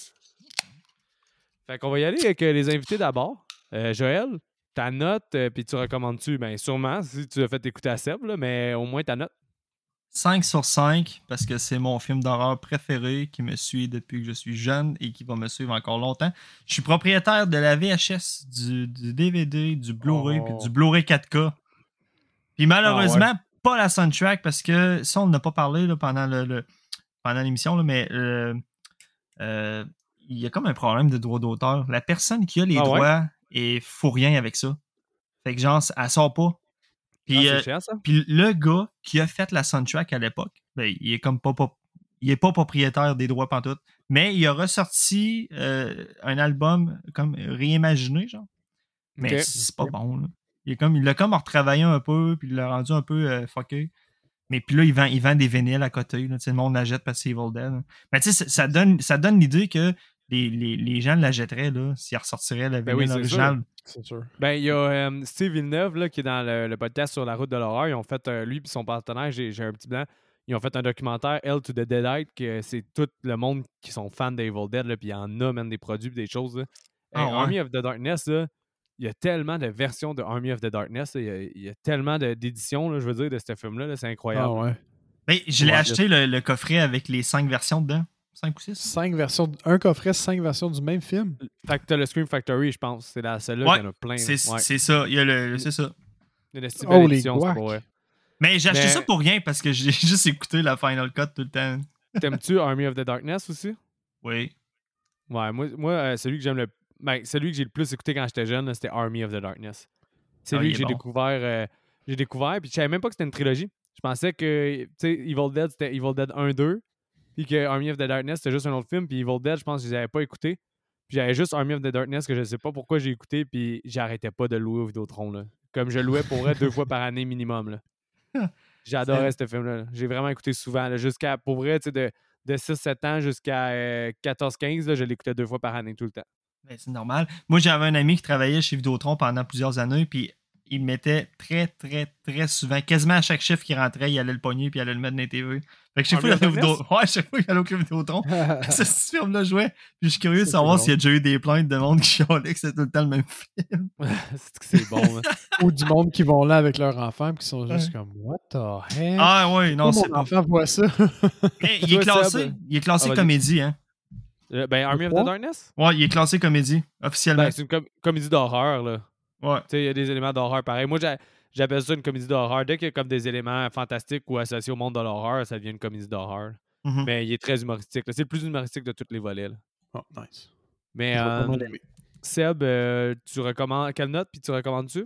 Fait qu'on va y aller avec euh, les invités d'abord. Euh, Joël, ta note, euh, puis tu recommandes-tu? Ben sûrement, si tu as fait écouter à Seb, là, mais au moins ta note. 5 sur 5 parce que c'est mon film d'horreur préféré qui me suit depuis que je suis jeune et qui va me suivre encore longtemps. Je suis propriétaire de la VHS, du, du DVD, du Blu-ray puis Oh. du Blu-ray 4K. Puis malheureusement, pas la soundtrack parce que ça, on n'a pas parlé là, pendant le, le- pendant l'émission, là, mais euh, euh, il y a comme un problème de droit d'auteur. La personne qui a les Ah ouais? droits et faut rien avec ça. Fait que genre, elle sort pas. Puis, Ah, euh, cher, ça? puis le gars qui a fait la soundtrack à l'époque, ben, il est comme pas, pas- il est pas propriétaire des droits pantoute, mais il a ressorti euh, un album comme réimaginé, genre. Mais c'est pas bon, là. Il est comme, il l'a comme retravaillé un peu, puis il l'a rendu un peu euh, fucké. Mais puis là, il vend, il vend des vinyles à côté. Là, le monde l'achète parce que c'est Evil Dead. là. Mais tu sais, ça- donne, ça donne l'idée que les, les, les gens l'achèteraient là, s'ils ressortiraient Ben vinyle oui, c'est original. C'est sûr. Ben, il y a euh, Steve Villeneuve là, qui est dans le, le podcast sur la route de l'horreur. Ils ont fait, euh, lui et son partenaire, j'ai j'ai un petit blanc, ils ont fait un documentaire, Hell to the Deadite, que c'est tout le monde qui sont fans d'Evil Dead, là, puis il y en a même des produits pis des choses. là. Ah Hey, ouais? Army of the Darkness, là, il y a tellement de versions de Army of the Darkness. là, Il y a, il y a tellement d'éditions, là, je veux dire, de ce film-là. là, c'est incroyable. Ah ouais. Ben, je l'ai Ouais. acheté le, le coffret avec les cinq versions dedans. Cinq ou six? Cinq versions, un coffret, cinq versions du même film? Fait que t'as le Scream Factory, je pense. C'est la celle-là, Ouais, il y en a plein. C'est. Ouais. ça. Il y a le, c'est ça. Il y a Oh, les. Mais j'ai acheté Mais- ça pour rien parce que j'ai juste écouté la Final Cut tout le temps. T'aimes-tu Army of the Darkness aussi? Oui. Ouais, moi, moi euh, celui que j'aime le. Ben, celui que j'ai le plus écouté quand j'étais jeune, c'était Army of the Darkness. C'est Ah, lui que j'ai bon. découvert. euh, j'ai découvert, puis je savais même pas que c'était une trilogie. Je pensais que, tu sais, Evil Dead, c'était Evil Dead 1-2, puis que Army of the Darkness, c'était juste un autre film, puis Evil Dead, je pense que je les avais pas écoutés. Puis j'avais juste Army of the Darkness que je sais pas pourquoi j'ai écouté, puis j'arrêtais pas de louer au Vidéotron, là. Comme je louais pour vrai deux fois par année minimum, là. J'adorais ce film-là. là. J'ai vraiment écouté souvent, jusqu'à, pour vrai, de, de 6-7 ans jusqu'à euh, 14-15, là, je l'écoutais deux fois par année tout le temps. Ben, c'est normal. Moi, j'avais un ami qui travaillait chez Vidéotron pendant plusieurs années, puis il mettait très, très, très souvent, quasiment à chaque chiffre qui rentrait, il allait le pogner, puis il allait le mettre dans les TV. Fait que chaque fois, il allait au Ouais, chaque fois, il allait au Club Vidéotron. ce film-là jouait. Puis je suis curieux de savoir c'est s'il y a déjà eu des plaintes de monde qui chialait que c'était tout le temps le même film. c'est que c'est bon. là. Ou du monde qui vont là avec leur enfant et qui sont juste comme What the heck? Ah ouais, non, c'est mon enfant voit ça? Hey, il, est classé, il est classé Ah, comédie, hein. Euh, ben, Army of the? Darkness? Ouais, il est classé comédie, officiellement. Ben, c'est une com- comédie d'horreur, là. Ouais. Tu sais, il y a des éléments d'horreur pareil. Moi, j'a- j'appelle ça une comédie d'horreur. Dès qu'il y a comme des éléments fantastiques ou associés au monde de l'horreur, ça devient une comédie d'horreur. Mhm. Mais il est très humoristique. C'est le plus humoristique de tous les volets. là. Oh, nice. Mais euh. Seb, euh, tu recommandes quelle note puis tu recommandes-tu?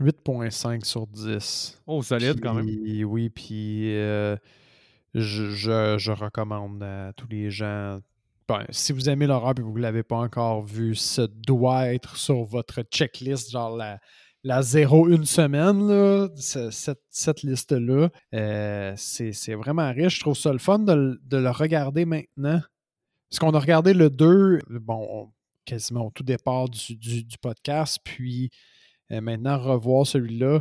8.5 sur 10. Oh, solide quand même. Oui, puis euh, je, je, je recommande à tous les gens. Si vous aimez l'horreur et vous ne l'avez pas encore vu, ça doit être sur votre checklist, genre la, la zéro une semaine, cette, liste-là. Euh, c'est vraiment riche. Je trouve ça le fun de, le- de le regarder maintenant. Parce qu'on a regardé le 2, bon, on- quasiment au tout départ du podcast, puis euh, maintenant revoir celui-là.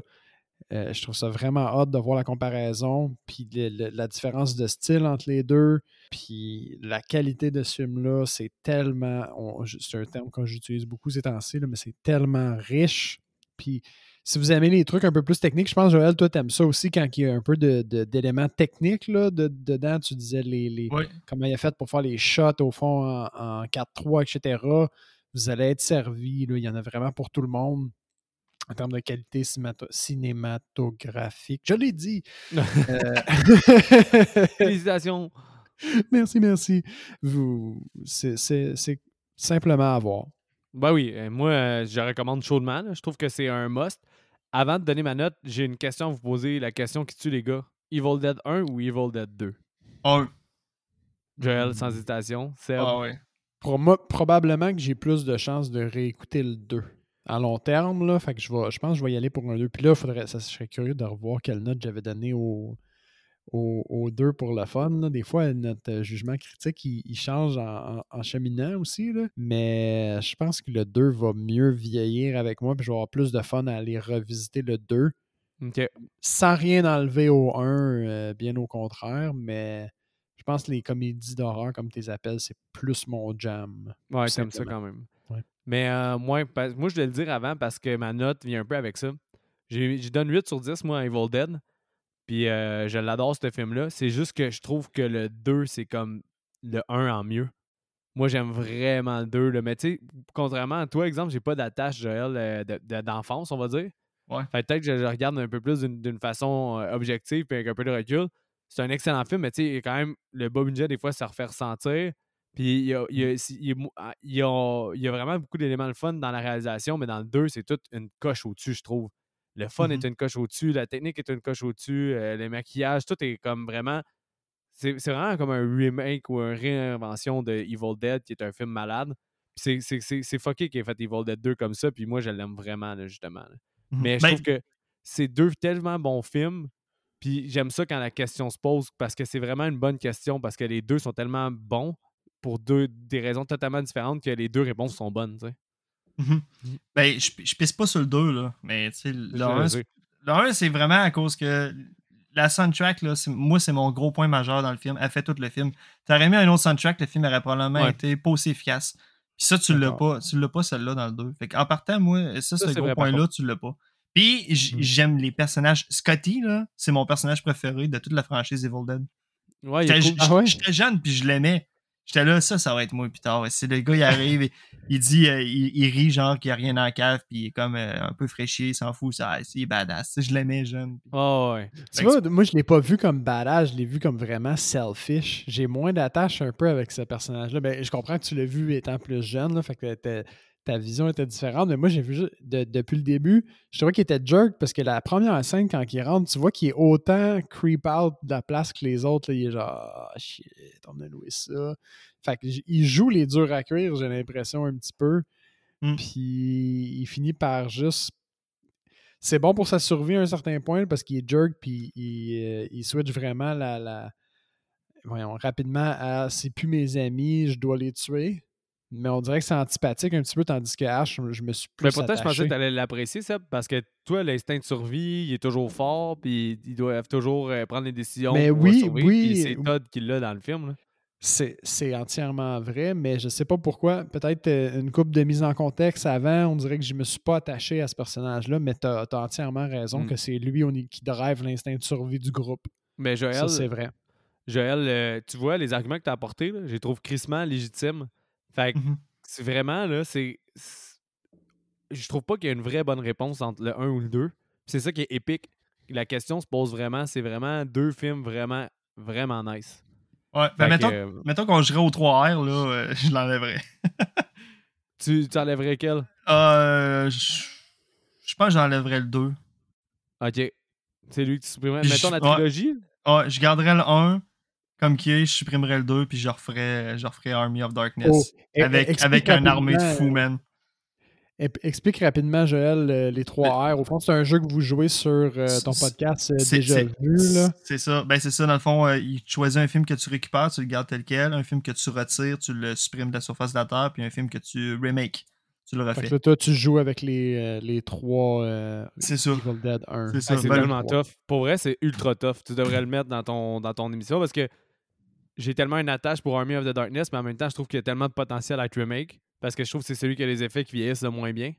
Euh, je trouve ça vraiment hâte de voir la comparaison, puis le- le- la différence de style entre les deux, puis la qualité de ce film-là, c'est tellement, c'est un terme que j'utilise beaucoup ces temps-ci, mais c'est tellement riche. Puis si vous aimez les trucs un peu plus techniques, je pense, Joël, toi, t'aimes ça aussi quand il y a un peu de- de- d'éléments techniques là, de- dedans. Tu disais les, comment il a fait pour faire les shots au fond en, en 4-3, etc. Vous allez être servi. là. Il y en a vraiment pour tout le monde en termes de qualité cinémato- cinématographique. Je l'ai dit. Euh, Félicitations. merci, merci. Vous, c'est, c'est- c'est simplement à voir. Ben oui, euh, moi, euh, je recommande chaudement. là. Je trouve que c'est un must. Avant de donner ma note, j'ai une question à vous poser. La question qui tue les gars. Evil Dead 1 ou Evil Dead 2? Un. Joël, sans hésitation. Seb? Ah ouais. Pour moi, probablement que j'ai plus de chances de réécouter le 2 à long terme. Là, fait que je, vais, je pense que je vais y aller pour un 2. Puis là, faudrait, ça, je serais curieux de revoir quelle note j'avais donnée au, au, au 2 pour le fun. là. Des fois, notre euh, jugement critique, il, il change en, en- en cheminant aussi. là. Mais je pense que le 2 va mieux vieillir avec moi. Puis je vais avoir plus de fun à aller revisiter le 2 Ok. Sans rien enlever au 1, euh, bien au contraire, mais je pense que les comédies d'horreur, comme tu les appelles, c'est plus mon jam. Ouais, t'aimes ça quand même. Mais euh, moi, moi, je voulais le dire avant parce que ma note vient un peu avec ça. J'ai j'ai donne 8 sur 10, moi, à Evil Dead. Puis euh, je l'adore, ce film-là. C'est juste que je trouve que le 2, c'est comme le 1 en mieux. Moi, j'aime vraiment le 2. là. Mais tu sais, contrairement à toi, exemple, j'ai pas d'attache, Joël, euh, de- de- d'enfance, on va dire. Ouais. Fait que peut-être que je le regarde un peu plus d'une façon euh, objective puis avec un peu de recul. C'est un excellent film, mais tu sais, quand même le bas budget, des fois, ça refait ressentir. Puis il y a, il y a- si- il y a mo- il y a- il y a vraiment beaucoup d'éléments de fun dans la réalisation, mais dans le 2, c'est toute une coche au-dessus, je trouve. Le fun Mhm. est une coche au-dessus, la technique est une coche au-dessus, euh, les maquillages, tout est comme vraiment. C'est vraiment comme un remake ou une réinvention de Evil Dead, qui est un film malade. C'est- fucké qui ait fait Evil Dead 2 comme ça, puis moi, je l'aime vraiment, là, justement. là. Mhm. Mais je Ben, trouve que c'est deux tellement bons films. Puis j'aime ça quand la question se pose parce que c'est vraiment une bonne question parce que les deux sont tellement bons pour deux des raisons totalement différentes que les deux réponses sont bonnes. tu sais. Mhm. Mhm. Ben, je, je pisse pas sur le 2, là. Mais, tu sais, le Je 1, le c'est- sais. le 1, c'est vraiment à cause que la soundtrack, là, moi, c'est mon gros point majeur dans le film. Elle fait tout le film. T'aurais mis un autre soundtrack, le film aurait probablement Ouais. été pas aussi efficace. Puis ça, tu l'as pas. Tu l'as pas, celle-là, dans le 2. Fait en partant, moi, ça, Ça, ce gros point-là, tu l'as pas. Puis Mm. j'aime les personnages. Scotty, là, c'est mon personnage préféré de toute la franchise Evil Dead. Ouais, J'étais cool. Ah ouais? j'étais jeune, puis je l'aimais. J'étais là, ça, ça va être moi plus tard. C'est le gars, il arrive, et il dit, euh, il, il rit genre qu'il n'y a rien dans la cave, puis il est comme euh, un peu fraîchier, il s'en fout, ça, ah, c'est badass. Je l'aimais jeune. Ah ouais. Tu vois, moi, je l'ai pas vu comme badass, je l'ai vu comme vraiment selfish. J'ai moins d'attache un peu avec ce personnage-là. Ben, je comprends que tu l'as vu étant plus jeune, là, fait que ta, vision était différente, mais moi, j'ai vu de- depuis le début, je trouvais qu'il était jerk parce que la première scène, quand il rentre, tu vois qu'il est autant creep out de la place que les autres. là. il est genre, ah shit, on a loué ça. Fait que j- il joue les durs à cuire, j'ai l'impression, un petit peu. Mm. Puis il finit par juste c'est bon pour sa survie à un certain point parce qu'il est jerk puis il, euh, il switch vraiment la, la- voyons, rapidement à c'est plus mes amis, je dois les tuer. Mais on dirait que c'est antipathique un petit peu, tandis que Ash, je me suis plus Mais pourtant, je pensais attaché. que tu allais l'apprécier, ça, parce que toi, l'instinct de survie, il est toujours fort, puis ils doivent toujours euh, prendre les décisions. Mais pour oui, oui. C'est Todd qui l'a dans le film. C'est c'est entièrement vrai, mais je sais pas pourquoi. Peut-être euh, une coupe de mise en contexte avant, on dirait que je me suis pas attaché à ce personnage-là, mais tu as, entièrement raison Mm. que c'est lui on est- qui drive l'instinct de survie du groupe. Mais Ça, Joël, c'est vrai. Joël euh, tu vois, les arguments que tu as apportés, là, je les trouve crissement légitimes. Fait que Mhm. c'est vraiment, là, c'est. Je trouve pas qu'il y a une vraie bonne réponse entre le 1 ou le 2. C'est ça qui est épique. La question se pose vraiment, c'est vraiment deux films vraiment, vraiment nice. Ouais, Fait ben, que, mettons, euh, mettons qu'on jouerait au 3R, là, euh, je l'enlèverais. tu, tu enlèverais quel? Euh, je je pense que j'enlèverais le 2. Ok. C'est lui que tu supprimerais. Je- Mettons la ouais. trilogie. Ah, je garderais le 1 comme qui est, je supprimerais le 2, puis je referais, je referais Army of Darkness. Oh, e- avec explique avec un armée de fous, man. Ep- Explique rapidement, Joël, euh, les 3 R. Au fond, c'est un jeu que vous jouez sur euh, ton podcast euh, c'est- déjà c'est- vu. Là. C'est ça. Ben, c'est ça. Dans le fond, euh, il choisit un film que tu récupères, tu le gardes tel quel. Un film que tu retires, tu le supprimes de la surface de la Terre. Puis un film que tu remake, tu le Fait refais. que là, toi, tu joues avec les, euh, les 3 euh, C'est ça. Evil Dead 1. C'est c'est Ben, trois. tough. Pour vrai, c'est ultra tough. Tu devrais le mettre dans ton, dans ton émission parce que j'ai tellement une attache pour Army of the Darkness, mais en même temps, je trouve qu'il y a tellement de potentiel à être remake parce que je trouve que c'est celui qui a les effets qui vieillissent le moins bien.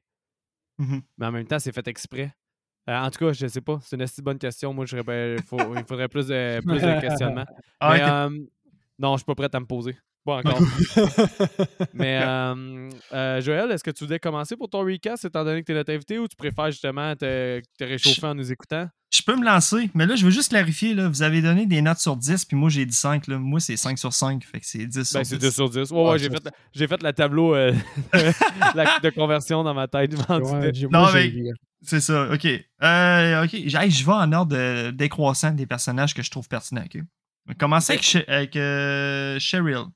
Mhm. Mais en même temps, c'est fait exprès. Euh, en tout cas, je sais pas. C'est une assez bonne question. Moi, je faut- il faudrait plus de, plus de questionnement. Ah, Mais, euh, non, je suis pas prêt à me poser. Pas encore. Mais euh, euh, Joël, est-ce que tu voulais commencer pour ton recast étant donné que tu es notre invité ou tu préfères justement te, te réchauffer en nous écoutant? je peux me lancer, mais là, je veux juste clarifier. Là, vous avez donné des notes sur 10, puis moi, j'ai dit 5. Là. Moi, c'est 5 sur 5. Fait que c'est 10 sur Ben, 10. c'est 2 sur 10. Ouais, ouais, Ah, j'ai fait, j'ai fait le tableau euh, la- de conversion dans ma tête. Ouais, Non, moi, mais- ri. C'est ça, ok. Euh, ok, je vais en ordre de- décroissant des personnages que je trouve pertinents, ok? Commencer avec, avec, euh, Cheryl.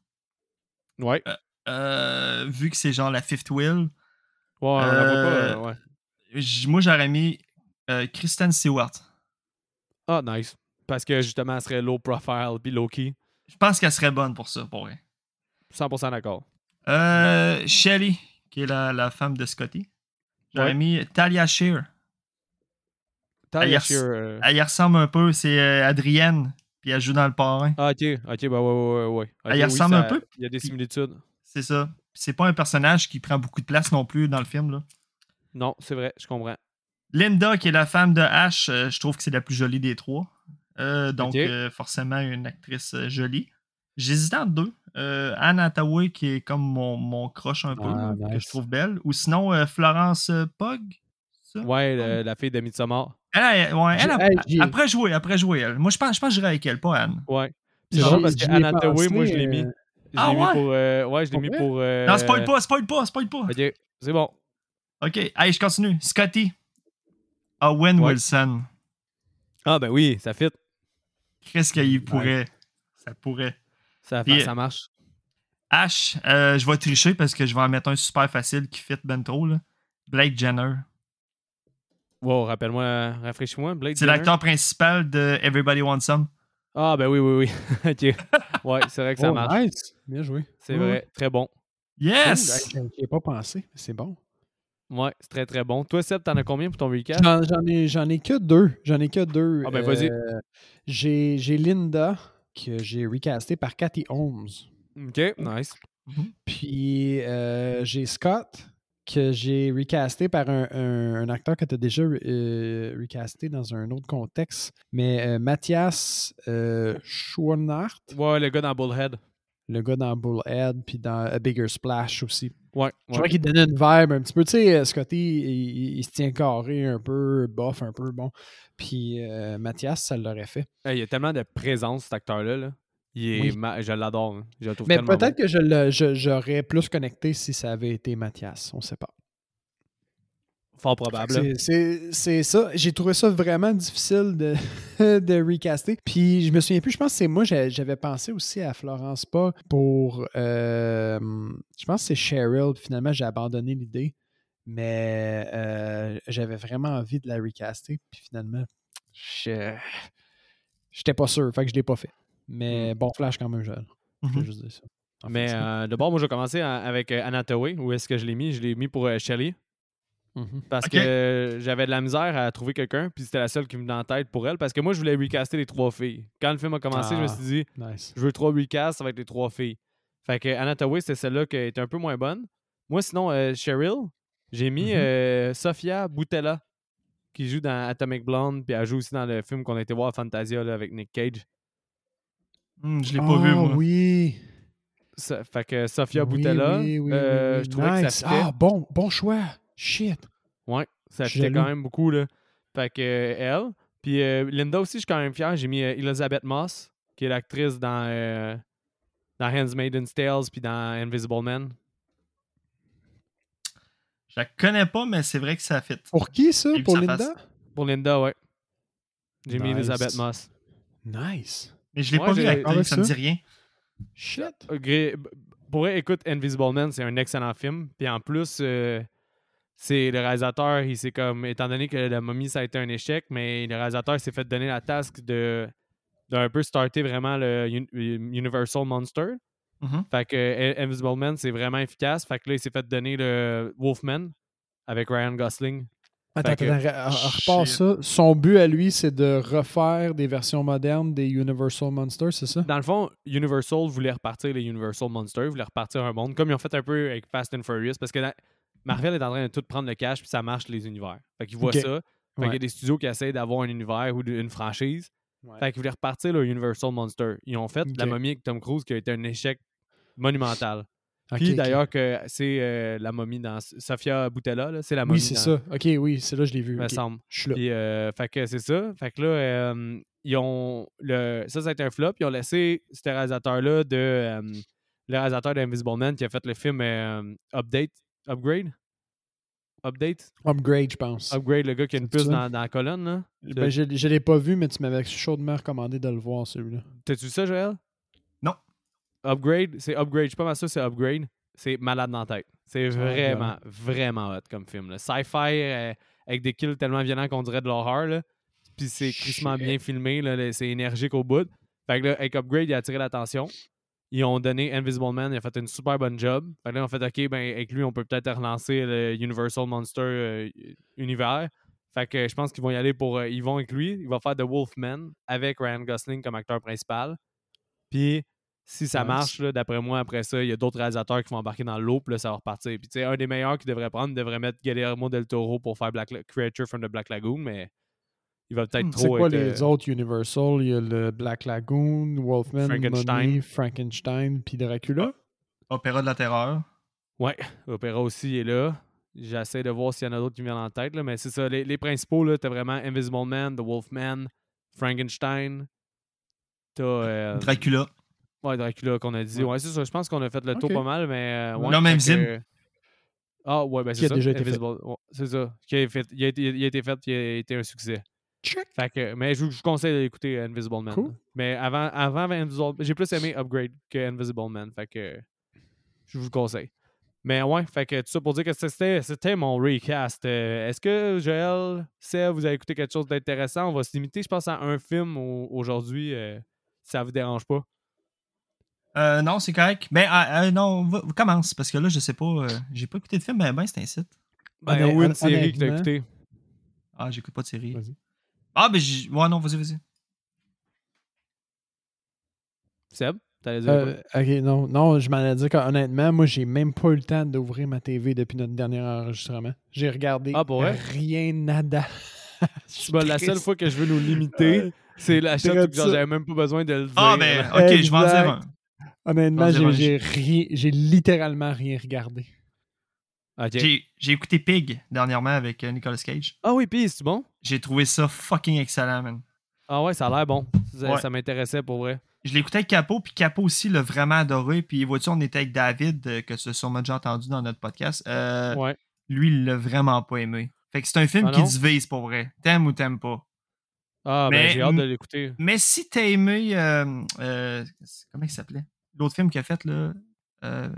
Ouais. Euh, vu que c'est genre la fifth wheel, Ouais, on pas. Euh, euh, ouais. moi j'aurais mis euh, Kristen Stewart. Ah, nice. Parce que justement, elle serait low profile puis low key. Je pense qu'elle serait bonne pour ça, pour vrai. 100% d'accord. Euh, Shelly, qui est la, la femme de Scotty. J'aurais Ouais. mis Talia Shear. Talia elle, Shear. euh, elle y ressemble un peu, c'est euh, Adrienne, puis elle joue dans le parrain. Ah, ok, ok, bah ouais, ouais, ouais. ouais. Elle y Ok, oui, ressemble ça- un peu, Il y a des similitudes. C'est ça. C'est pas un personnage qui prend beaucoup de place non plus dans le film. Là. Non, c'est vrai, je comprends. Linda, qui est la femme de Ash, euh, je trouve que c'est la plus jolie des trois. Euh, donc, euh, forcément, une actrice jolie. J'hésitais entre deux. Euh, Anne Hathaway, qui est comme mon, mon crush un peu, Ah, que je trouve belle. Ou sinon, euh, Florence euh, Pug. Ça? Ouais, le- la fille de Midsommar. Elle, elle, ouais, elle, après jouer, après jouer, elle. Moi, je pense, je pense que j'irais avec elle, pas Anne. Ouais. C'est drôle parce j'y que ai Anna Hathaway, moi, je l'ai mis. euh, Je Ah l'ai mis ouais? pour. euh, ouais, je l'ai mis vrai? pour. euh, Non, spoil pas, spoil pas, spoil pas. Ok, c'est bon. Ok, allez, je continue. Scotty. Owen Ouais. Wilson. Ah, ben oui, ça fit. Qu'est-ce qu'il pourrait. Ça pourrait. Ça, Puis, ça marche. Ash, euh, je vais tricher parce que je vais en mettre un super facile qui fit ben trop. Là. Blake Jenner. Wow, rappelle-moi, rafraîchis-moi. Blade C'est l'acteur principal de Everybody Wants Some. Ah, ben oui, oui, oui. ok. Ouais, c'est vrai que ça oh, marche. nice. Bien joué. C'est Ouais. vrai, très bon. Yes! J'y ai pas pensé. C'est bon. Ouais, c'est très, très bon. Toi, Seb, t'en as combien pour ton recap? J'en ai, j'en ai que deux. J'en ai que deux. Ah, ben, vas-y. Euh, j'ai j'ai Linda, que j'ai recasté par Cathy Holmes. Ok, nice. Puis euh, j'ai Scott, que j'ai recasté par un, un- un acteur que tu as déjà euh, recasté dans un autre contexte. Mais euh, Mathias euh, Ouais, le gars dans Bullhead. le gars dans Bullhead, puis dans A Bigger Splash aussi. Ouais, Je crois qu'il donnait une vibe un petit peu. Tu sais, euh, Scotty, il, il- il se tient carré un peu, bof un peu, bon. Puis euh, Mathias, ça l'aurait fait. Il y a tellement de présence, cet acteur-là. là. Il est Oui. ma- Je l'adore. hein. Je le trouve Mais peut-être que je j'aurais plus connecté si ça avait été Mathias. On sait pas. Fort probable. C'est- ça. J'ai trouvé ça vraiment difficile de, de recaster. Puis je me souviens plus, je pense que c'est moi, j'avais pensé aussi à Florence Pas pour. euh, je pense que c'est Cheryl. Finalement, j'ai abandonné l'idée. Mais euh, j'avais vraiment envie de la recaster. Puis finalement, je j'étais pas sûr. Fait que je l'ai pas fait. Mais bon flash quand même, Joël. Je veux Mhm. juste dire ça. En Mais euh, d'abord, moi, je vais commencer en- avec euh, Anna Hathaway. Où est-ce que je l'ai mis? Je l'ai mis pour euh, Shelley. Mhm. Parce que j'avais de la misère à trouver quelqu'un, puis c'était la seule qui me venait en tête pour elle. Parce que moi, je voulais recaster les trois filles. Quand le film a commencé, je me Ah. suis dit, Nice. je veux trois recasts, ça va être les trois filles. Fait que Anna Hathaway, c'était celle-là qui était un peu moins bonne. Moi, sinon, euh, Cheryl, j'ai mis euh, Sofia Boutella, qui joue dans Atomic Blonde, puis elle joue aussi dans le film qu'on a été voir à Fantasia là, avec Nick Cage. Hmm, je l'ai pas Ah, vu, moi. oui. Ça- fait que Sofia Oui, Boutella, oui, oui, euh, oui, oui. je trouvais que ça fitait. Ah, bon, bon choix. Shit. Ouais, ça fitait quand même beaucoup, là. Fait que euh, elle. Puis euh, Linda aussi, je suis quand même fier. J'ai mis euh, Elizabeth Moss, qui est l'actrice dans, euh, dans Handmaid's Tales puis dans Invisible Man. Je la connais pas, mais c'est vrai que ça fit. Pour qui ça? Pour Linda? face. Pour Linda, ouais. J'ai mis. Elizabeth Moss. Nice. Mais je l'ai Ouais, pas vu ça me ça. dit rien. Shit. Euh, Pour vrai, écoute, Invisible Man, c'est un excellent film. Puis en plus, euh, c'est le réalisateur, il s'est comme, étant donné que la momie, ça a été un échec, mais le réalisateur s'est fait donner la task de d'un peu starter vraiment le Un- Universal Monster. Mhm. Fait que euh, Invisible Man, c'est vraiment efficace. Fait que là, il s'est fait donner le Wolfman avec Ryan Gosling. Attends, que- attends, ça. Son but à lui, c'est de refaire des versions modernes des Universal Monsters, c'est ça? Dans le fond, Universal voulait repartir les Universal Monsters, voulait repartir un monde, comme ils ont fait un peu avec Fast and Furious, parce que dans- Marvel est en train de tout prendre le cash, puis ça marche les univers. Fait qu'ils voient ça. Fait qu'il y a des studios qui essayent d'avoir un univers ou une franchise. Fait qu'ils voulaient repartir le Universal Monster. Ils ont fait la momie avec Tom Cruise qui a été un échec monumental. Ok, Puis d'ailleurs que c'est euh, la momie dans Sofia Boutella, là, c'est la momie Oui, c'est dans- ça. Ok, oui, c'est là, je l'ai vu. me semble. Je suis là. Puis, euh, fait que c'est ça. Fait que là, euh, ils ont. Le, ça, ça a été un flop. Ils ont laissé ce réalisateur-là de. le réalisateur d'Invisible Man qui a fait le film Update. Upgrade? Update? Upgrade, je pense. Upgrade, le gars qui a une puce dans, dans la colonne, là. Ben, je ne l'ai pas vu, mais tu m'avais chaudement recommandé de le voir, celui-là. T'as-tu vu ça, Joël? Upgrade, c'est Upgrade. Je suis pas mal sûr c'est Upgrade. C'est malade dans la tête. C'est vraiment, vraiment hot comme film. là. Sci-fi euh, avec des kills tellement violents qu'on dirait de l'horreur. là. Puis c'est crissement bien filmé. là, c'est énergique au bout. Fait que là, avec Upgrade, il a attiré l'attention. Ils ont donné Invisible Man, il a fait une super bonne job. Fait que là, on fait OK, ben, avec lui, on peut peut-être relancer le Universal Monster euh, univers. Fait que je pense qu'ils vont y aller pour. euh, ils vont avec lui. Il va faire The Wolfman avec Ryan Gosling comme acteur principal. Puis si ça marche, d'après moi, après ça, il y a d'autres réalisateurs qui vont embarquer dans l'eau, puis là, ça va repartir. Puis tu sais, un des meilleurs qui devrait prendre devrait mettre Guillermo del Toro pour faire Black La- Creature from the Black Lagoon, mais il va peut-être Hmm, trop. C'est quoi être, les euh, autres? Universal? Il y a le Black Lagoon, Wolfman, Frankenstein. Frankenstein, puis Dracula. Opéra de la terreur. Ouais, Opéra aussi est là. J'essaie de voir s'il y en a d'autres qui me viennent en tête, là, mais c'est ça. Les, les principaux, là, t'as vraiment Invisible Man, The Wolfman, Frankenstein. T'as. euh, Dracula. Ouais, Dracula qu'on a dit. Ouais. Ouais, c'est ça. Je pense qu'on a fait le tour pas mal, mais. euh, ouais, fait invisible. que- Ah, ouais, ben Qui c'est a ça. déjà été fait. Invisible. Ouais, c'est ça. Qui a, fait, il, a été, il a été fait, il a été un succès. Check. Fait que, mais je vous conseille d'écouter Invisible Man. Cool. Mais avant, avant Invisible j'ai plus aimé Upgrade que Invisible Man. Fait que je vous le conseille. Mais ouais, fait que tout ça pour dire que c'était, c'était mon recast. Euh, Est-ce que Joël, Seb, vous avez écouté quelque chose d'intéressant? On va se limiter, je pense, à un film au- aujourd'hui, euh, si ça vous dérange pas. Euh, non, c'est correct. Ben, ah, euh, non, va- commence, parce que là, je sais pas. euh, j'ai pas écouté de film, mais ben, c'est un site. Ben, Honnêt- ou une série que t'as écouté. Ah, j'écoute pas de série. Vas-y. Ah, ben, j'ai- ouais, non, vas-y, vas-y. Seb, t'allais dire Euh, ok, non, non, je m'en ai dit qu'honnêtement, moi, j'ai même pas eu le temps d'ouvrir ma TV depuis notre dernier enregistrement. J'ai regardé Ah, pour rien, nada. Ben, la seule fois que je veux nous limiter, c'est la genre, ça. j'avais même pas besoin de le dire. Ah, ben, ok, je vais en dire un. Honnêtement, j'ai littéralement rien regardé. Ok. J'ai j'ai écouté Pig dernièrement avec euh, Nicolas Cage. Ah oui, puis c'est bon? J'ai trouvé ça fucking excellent, man. Ah ouais, ça a l'air bon. Ça, Ouais. ça m'intéressait pour vrai. Je écouté avec Capo, puis Capo aussi l'a vraiment adoré. Puis, vois-tu, on était avec David, euh, que tu as sûrement déjà entendu dans notre podcast. Euh, Ouais. Lui, il l'a vraiment pas aimé. Fait que c'est un film Ah qui divise pour vrai. T'aimes ou t'aimes pas. Ah, ben Mais- j'ai hâte de l'écouter. Mais si t'as aimé. euh, euh, comment il s'appelait? L'autre film qu'il a fait, là. euh,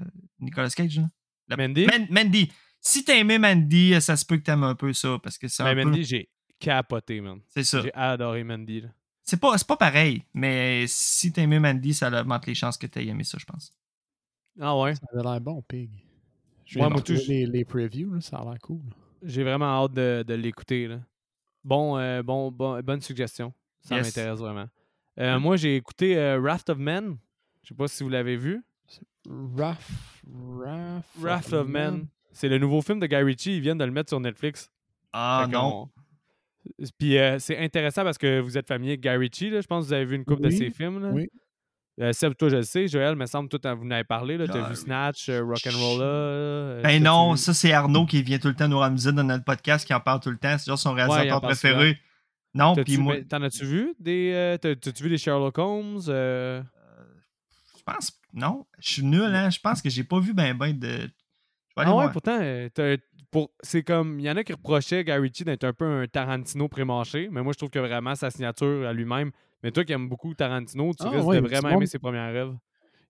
Nicolas Cage, là? La- Mandy? Man- Mandy. Si t'as aimé Mandy, euh, ça se peut que t'aimes un peu ça. Parce que c'est un peu- Mandy, j'ai capoté, man. C'est ça. J'ai adoré Mandy. là. C'est pas, c'est pas pareil. Mais si t'as aimé Mandy, ça augmente les chances que t'aies aimé ça, je pense. Ah ouais? Ça avait l'air bon, Pig. Je Ouais, moi, les, les previews, là, ça a l'air cool. J'ai vraiment hâte de, de l'écouter. là. Bon, euh, bon, bon, bonne suggestion. Ça Yes. m'intéresse vraiment. Euh, Moi, j'ai écouté euh, Raft of Men. Je sais pas si vous l'avez vu. Raft. Raft of Men. C'est le nouveau film de Guy Ritchie. Ils viennent de le mettre sur Netflix. Ah Fait non. Puis euh, c'est intéressant parce que vous êtes familier avec Guy Ritchie. là. Je pense que vous avez vu une couple de ses films. là. oui. Euh, Seb, toi, je le sais. Joël, me semble, toi, t'en- vous en avez parlé. Tu as Guy vu Snatch, euh, Rock'n'Rolla. euh, Ben non, vu- ça c'est Arnaud qui vient tout le temps nous ramener dans notre podcast, qui en parle tout le temps. C'est genre son réalisateur préféré. Non, puis moi, mais T'en as-tu vu des. euh, t'as- T'as-tu vu des Sherlock Holmes? Je pense, non, je suis nul, hein. Je pense que j'ai pas vu ben ben de. Ah ouais, voir. pourtant, euh, pour, c'est comme. Il y en a qui reprochaient Guy Ritchie d'être un peu un Tarantino pré-mâché, mais moi, je trouve que vraiment sa signature à lui-même. Mais toi qui aimes beaucoup Tarantino, tu Ah risques ouais, de vraiment monde- aimer ses premières rêves.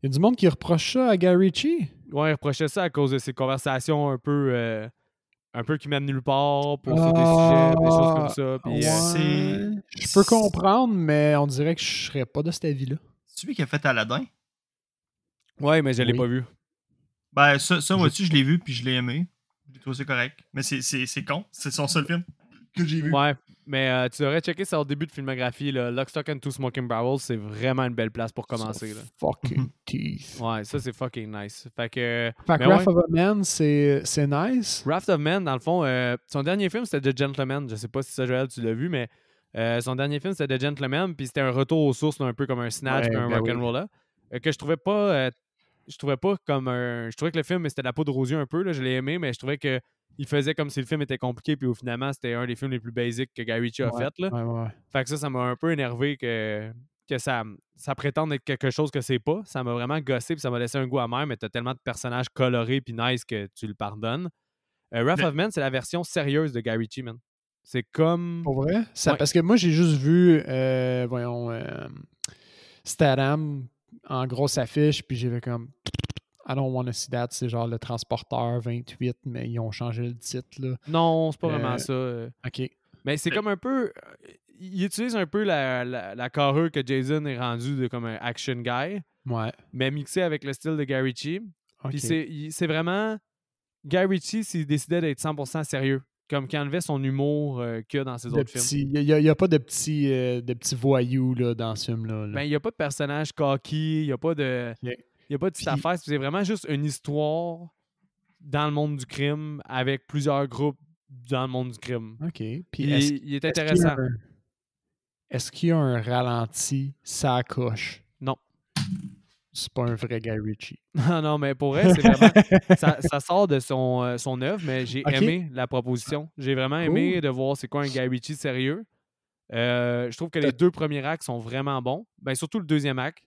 Il y a du monde qui reproche ça à Gary Ritchie? Ouais, il reprochait ça à cause de ses conversations un peu. euh, un peu qui mènent nulle part pour des Ah, sujets, des choses comme ça. Puis, euh, c'est- Je peux comprendre, mais on dirait que je serais pas de cet avis-là. C'est celui qui a fait Aladdin? Ouais, mais je l'ai Oui. pas vu. Ben, ça, ça vois-tu, je l'ai vu puis je l'ai aimé. J'ai trouvé ça correct. Mais c'est- c'est c'est con. C'est son seul film que j'ai vu. Ouais, mais euh, tu devrais checker ça au début de filmographie. Là. Lock, Stock and Two Smoking Barrels, c'est vraiment une belle place pour commencer. Là. Fucking teeth. Ouais, ça c'est fucking nice. Fait que. Fait que Wrath ouais. of a Man, c'est c'est nice. Raft of Men, dans le fond, euh, son dernier film c'était The Gentleman. Je sais pas si ça, Joël, tu l'as vu, mais euh, son dernier film c'était The Gentleman, puis c'était un retour aux sources, là, un peu comme un Snatch, Ouais, un ben oui. Rock'n'Roller, euh, que je trouvais pas. Je trouvais pas comme un. Je trouvais que le film, c'était de la poudre aux yeux un peu, là, je l'ai aimé, mais je trouvais que. Il faisait comme si le film était compliqué, puis au finalement, c'était un des films les plus basiques que Guy Ritchie a Ouais, fait. Là. Ouais, ouais. Fait que ça, ça m'a un peu énervé que, que ça, ça prétende être quelque chose que c'est pas. Ça m'a vraiment gossé puis ça m'a laissé un goût amer, mais t'as tellement de personnages colorés puis nice que tu le pardonnes. Euh, Wrath of Man, c'est la version sérieuse de Guy Ritchie, man. C'est comme. Pour vrai? Ça. Parce que moi, j'ai juste vu, euh, voyons, euh, en grosse affiche, puis j'ai fait comme I don't want to see that. C'est genre le transporteur 28, mais ils ont changé le titre. Là. Non, c'est pas Euh, vraiment ça. euh. OK. Mais c'est comme un peu. euh, Il utilise un peu la, la, la carrure que Jason est rendu de comme un action guy, Ouais. mais mixé avec le style de Guy Ritchie. OK. Puis c'est vraiment. Guy Ritchie, s'il décidait d'être 100% sérieux. Comme qui enlevait son humour euh, qu'il y a dans ses De autres films. Il n'y a, pas de petits, euh, de petits voyous là, dans ce film-là. là. Ben, il n'y a pas de personnage cocky, il n'y a pas de. Il y a pas de petite Puis- affaire. C'est vraiment juste une histoire dans le monde du crime avec plusieurs groupes dans le monde du crime. OK. Puis il est est-ce qu'il y a intéressant. Est-ce qu'il y a un ralenti, ça coche? C'est pas un vrai Guy Ritchie. Non, non, mais pour elle, c'est vraiment. ça, ça sort de son, euh, son œuvre, mais j'ai aimé la proposition. J'ai vraiment aimé de voir c'est quoi un Guy Ritchie sérieux. Euh, je trouve que les deux premiers actes sont vraiment bons. Ben, surtout le deuxième acte.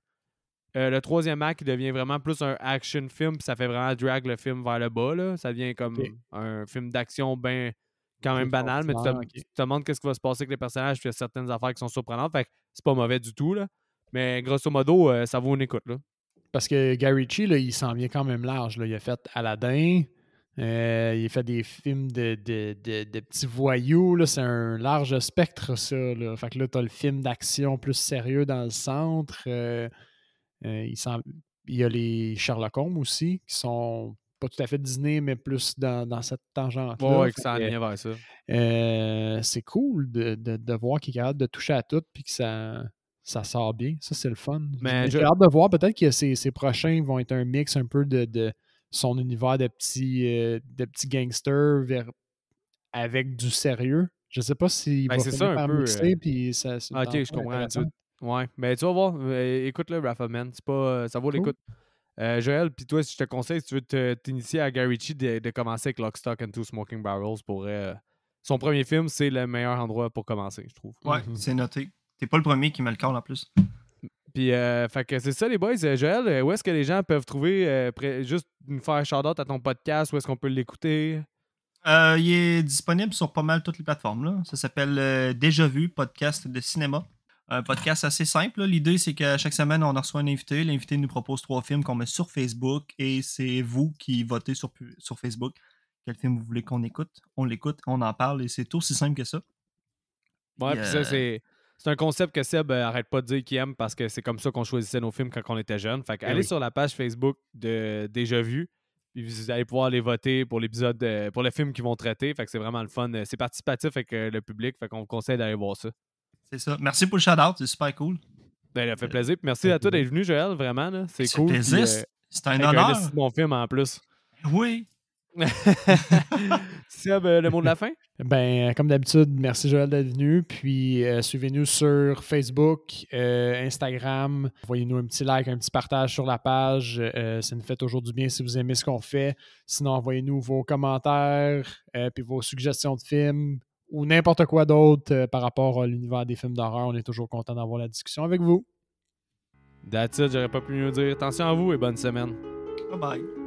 Euh, le troisième acte, devient vraiment plus un action film, puis ça fait vraiment drag le film vers le bas. Là. Ça devient comme un film d'action ben, quand même banal, mais tu te, ordinaire, ok. tu te demandes qu'est-ce qui va se passer avec les personnages, puis il y a certaines affaires qui sont surprenantes. Fait que c'est pas mauvais du tout. Là. Mais grosso modo, euh, ça vaut une écoute. Là. Parce que Ritchie, là, il s'en vient quand même large. Là. Il a fait Aladdin. euh, il a fait des films de, de, de- de petits voyous. C'est un large spectre, ça. Là. Fait que là, t'as le film d'action plus sérieux dans le centre. euh, euh, il, y a les Sherlock Holmes aussi, qui sont pas tout à fait Disney, mais plus dans, dans cette tangente-là. Ouais, que ça vient vers ça. c'est cool de, de, de voir qu'il est capable de toucher à tout puis que ça, ça sort bien. Ça, c'est le fun. Mais J'ai je- hâte de voir. Peut-être que ces, ces prochains vont être un mix un peu de, de son univers de petits, euh, de petits gangsters vers- avec du sérieux. Je sais pas s'il Ben, va c'est ça un peu, mixer, euh, puis ça, c'est Ok, le je comprends. Tu- Ouais, mais tu vas voir. euh, écoute-le, Raffelman. C'est pas, euh, ça vaut Cool. l'écoute. Euh, Joël, puis toi, si je te conseille, si tu veux te- t'initier à Guy Ritchie, de, de commencer avec Lock, Stock and Two Smoking Barrels pour. euh, son premier film, c'est le meilleur endroit pour commencer, je trouve. Ouais, c'est noté. T'es pas le premier qui me le colle en plus. Puis, euh, fait que c'est ça, les boys. Euh, Joël, euh, où est-ce que les gens peuvent trouver, euh, juste nous faire un shout-out à ton podcast, où est-ce qu'on peut l'écouter? Euh, il est disponible sur pas mal toutes les plateformes. Là. Ça s'appelle Déjà Vu, podcast de cinéma. Un podcast assez simple. L'idée, c'est qu'à chaque semaine, on en reçoit un invité. L'invité nous propose trois films qu'on met sur Facebook et c'est vous qui votez sur, sur Facebook quel film vous voulez qu'on écoute. On l'écoute, on en parle et c'est aussi simple que ça. Ouais, Puis, ça, c'est. C'est un concept que Seb euh, arrête pas de dire qu'il aime parce que c'est comme ça qu'on choisissait nos films quand on était jeune. Fait que Eh allez oui. sur la page Facebook de Déjà Vu, puis vous allez pouvoir aller voter pour l'épisode, euh, pour le film qu'ils vont traiter. Fait que c'est vraiment le fun. Euh, C'est participatif avec euh, le public, fait qu'on vous conseille d'aller voir ça. C'est ça. Merci pour le shout-out, c'est super cool. Ben, ça fait plaisir. Puis merci à toi d'être venu, Joël, vraiment. C'est C'est cool. c'est- C'est un honneur. de bon film en plus. Oui. Seb, euh, le mot de la fin? Ben, comme d'habitude, merci Joël d'être venu. Puis euh, suivez-nous sur Facebook, euh, Instagram. Envoyez-nous un petit like, un petit partage sur la page. Euh, ça nous fait toujours du bien si vous aimez ce qu'on fait. Sinon, envoyez-nous vos commentaires, euh, puis vos suggestions de films ou n'importe quoi d'autre euh, par rapport à l'univers des films d'horreur. On est toujours content d'avoir la discussion avec vous. That's it, j'aurais pas pu mieux dire. Attention à vous et bonne semaine. Bye bye.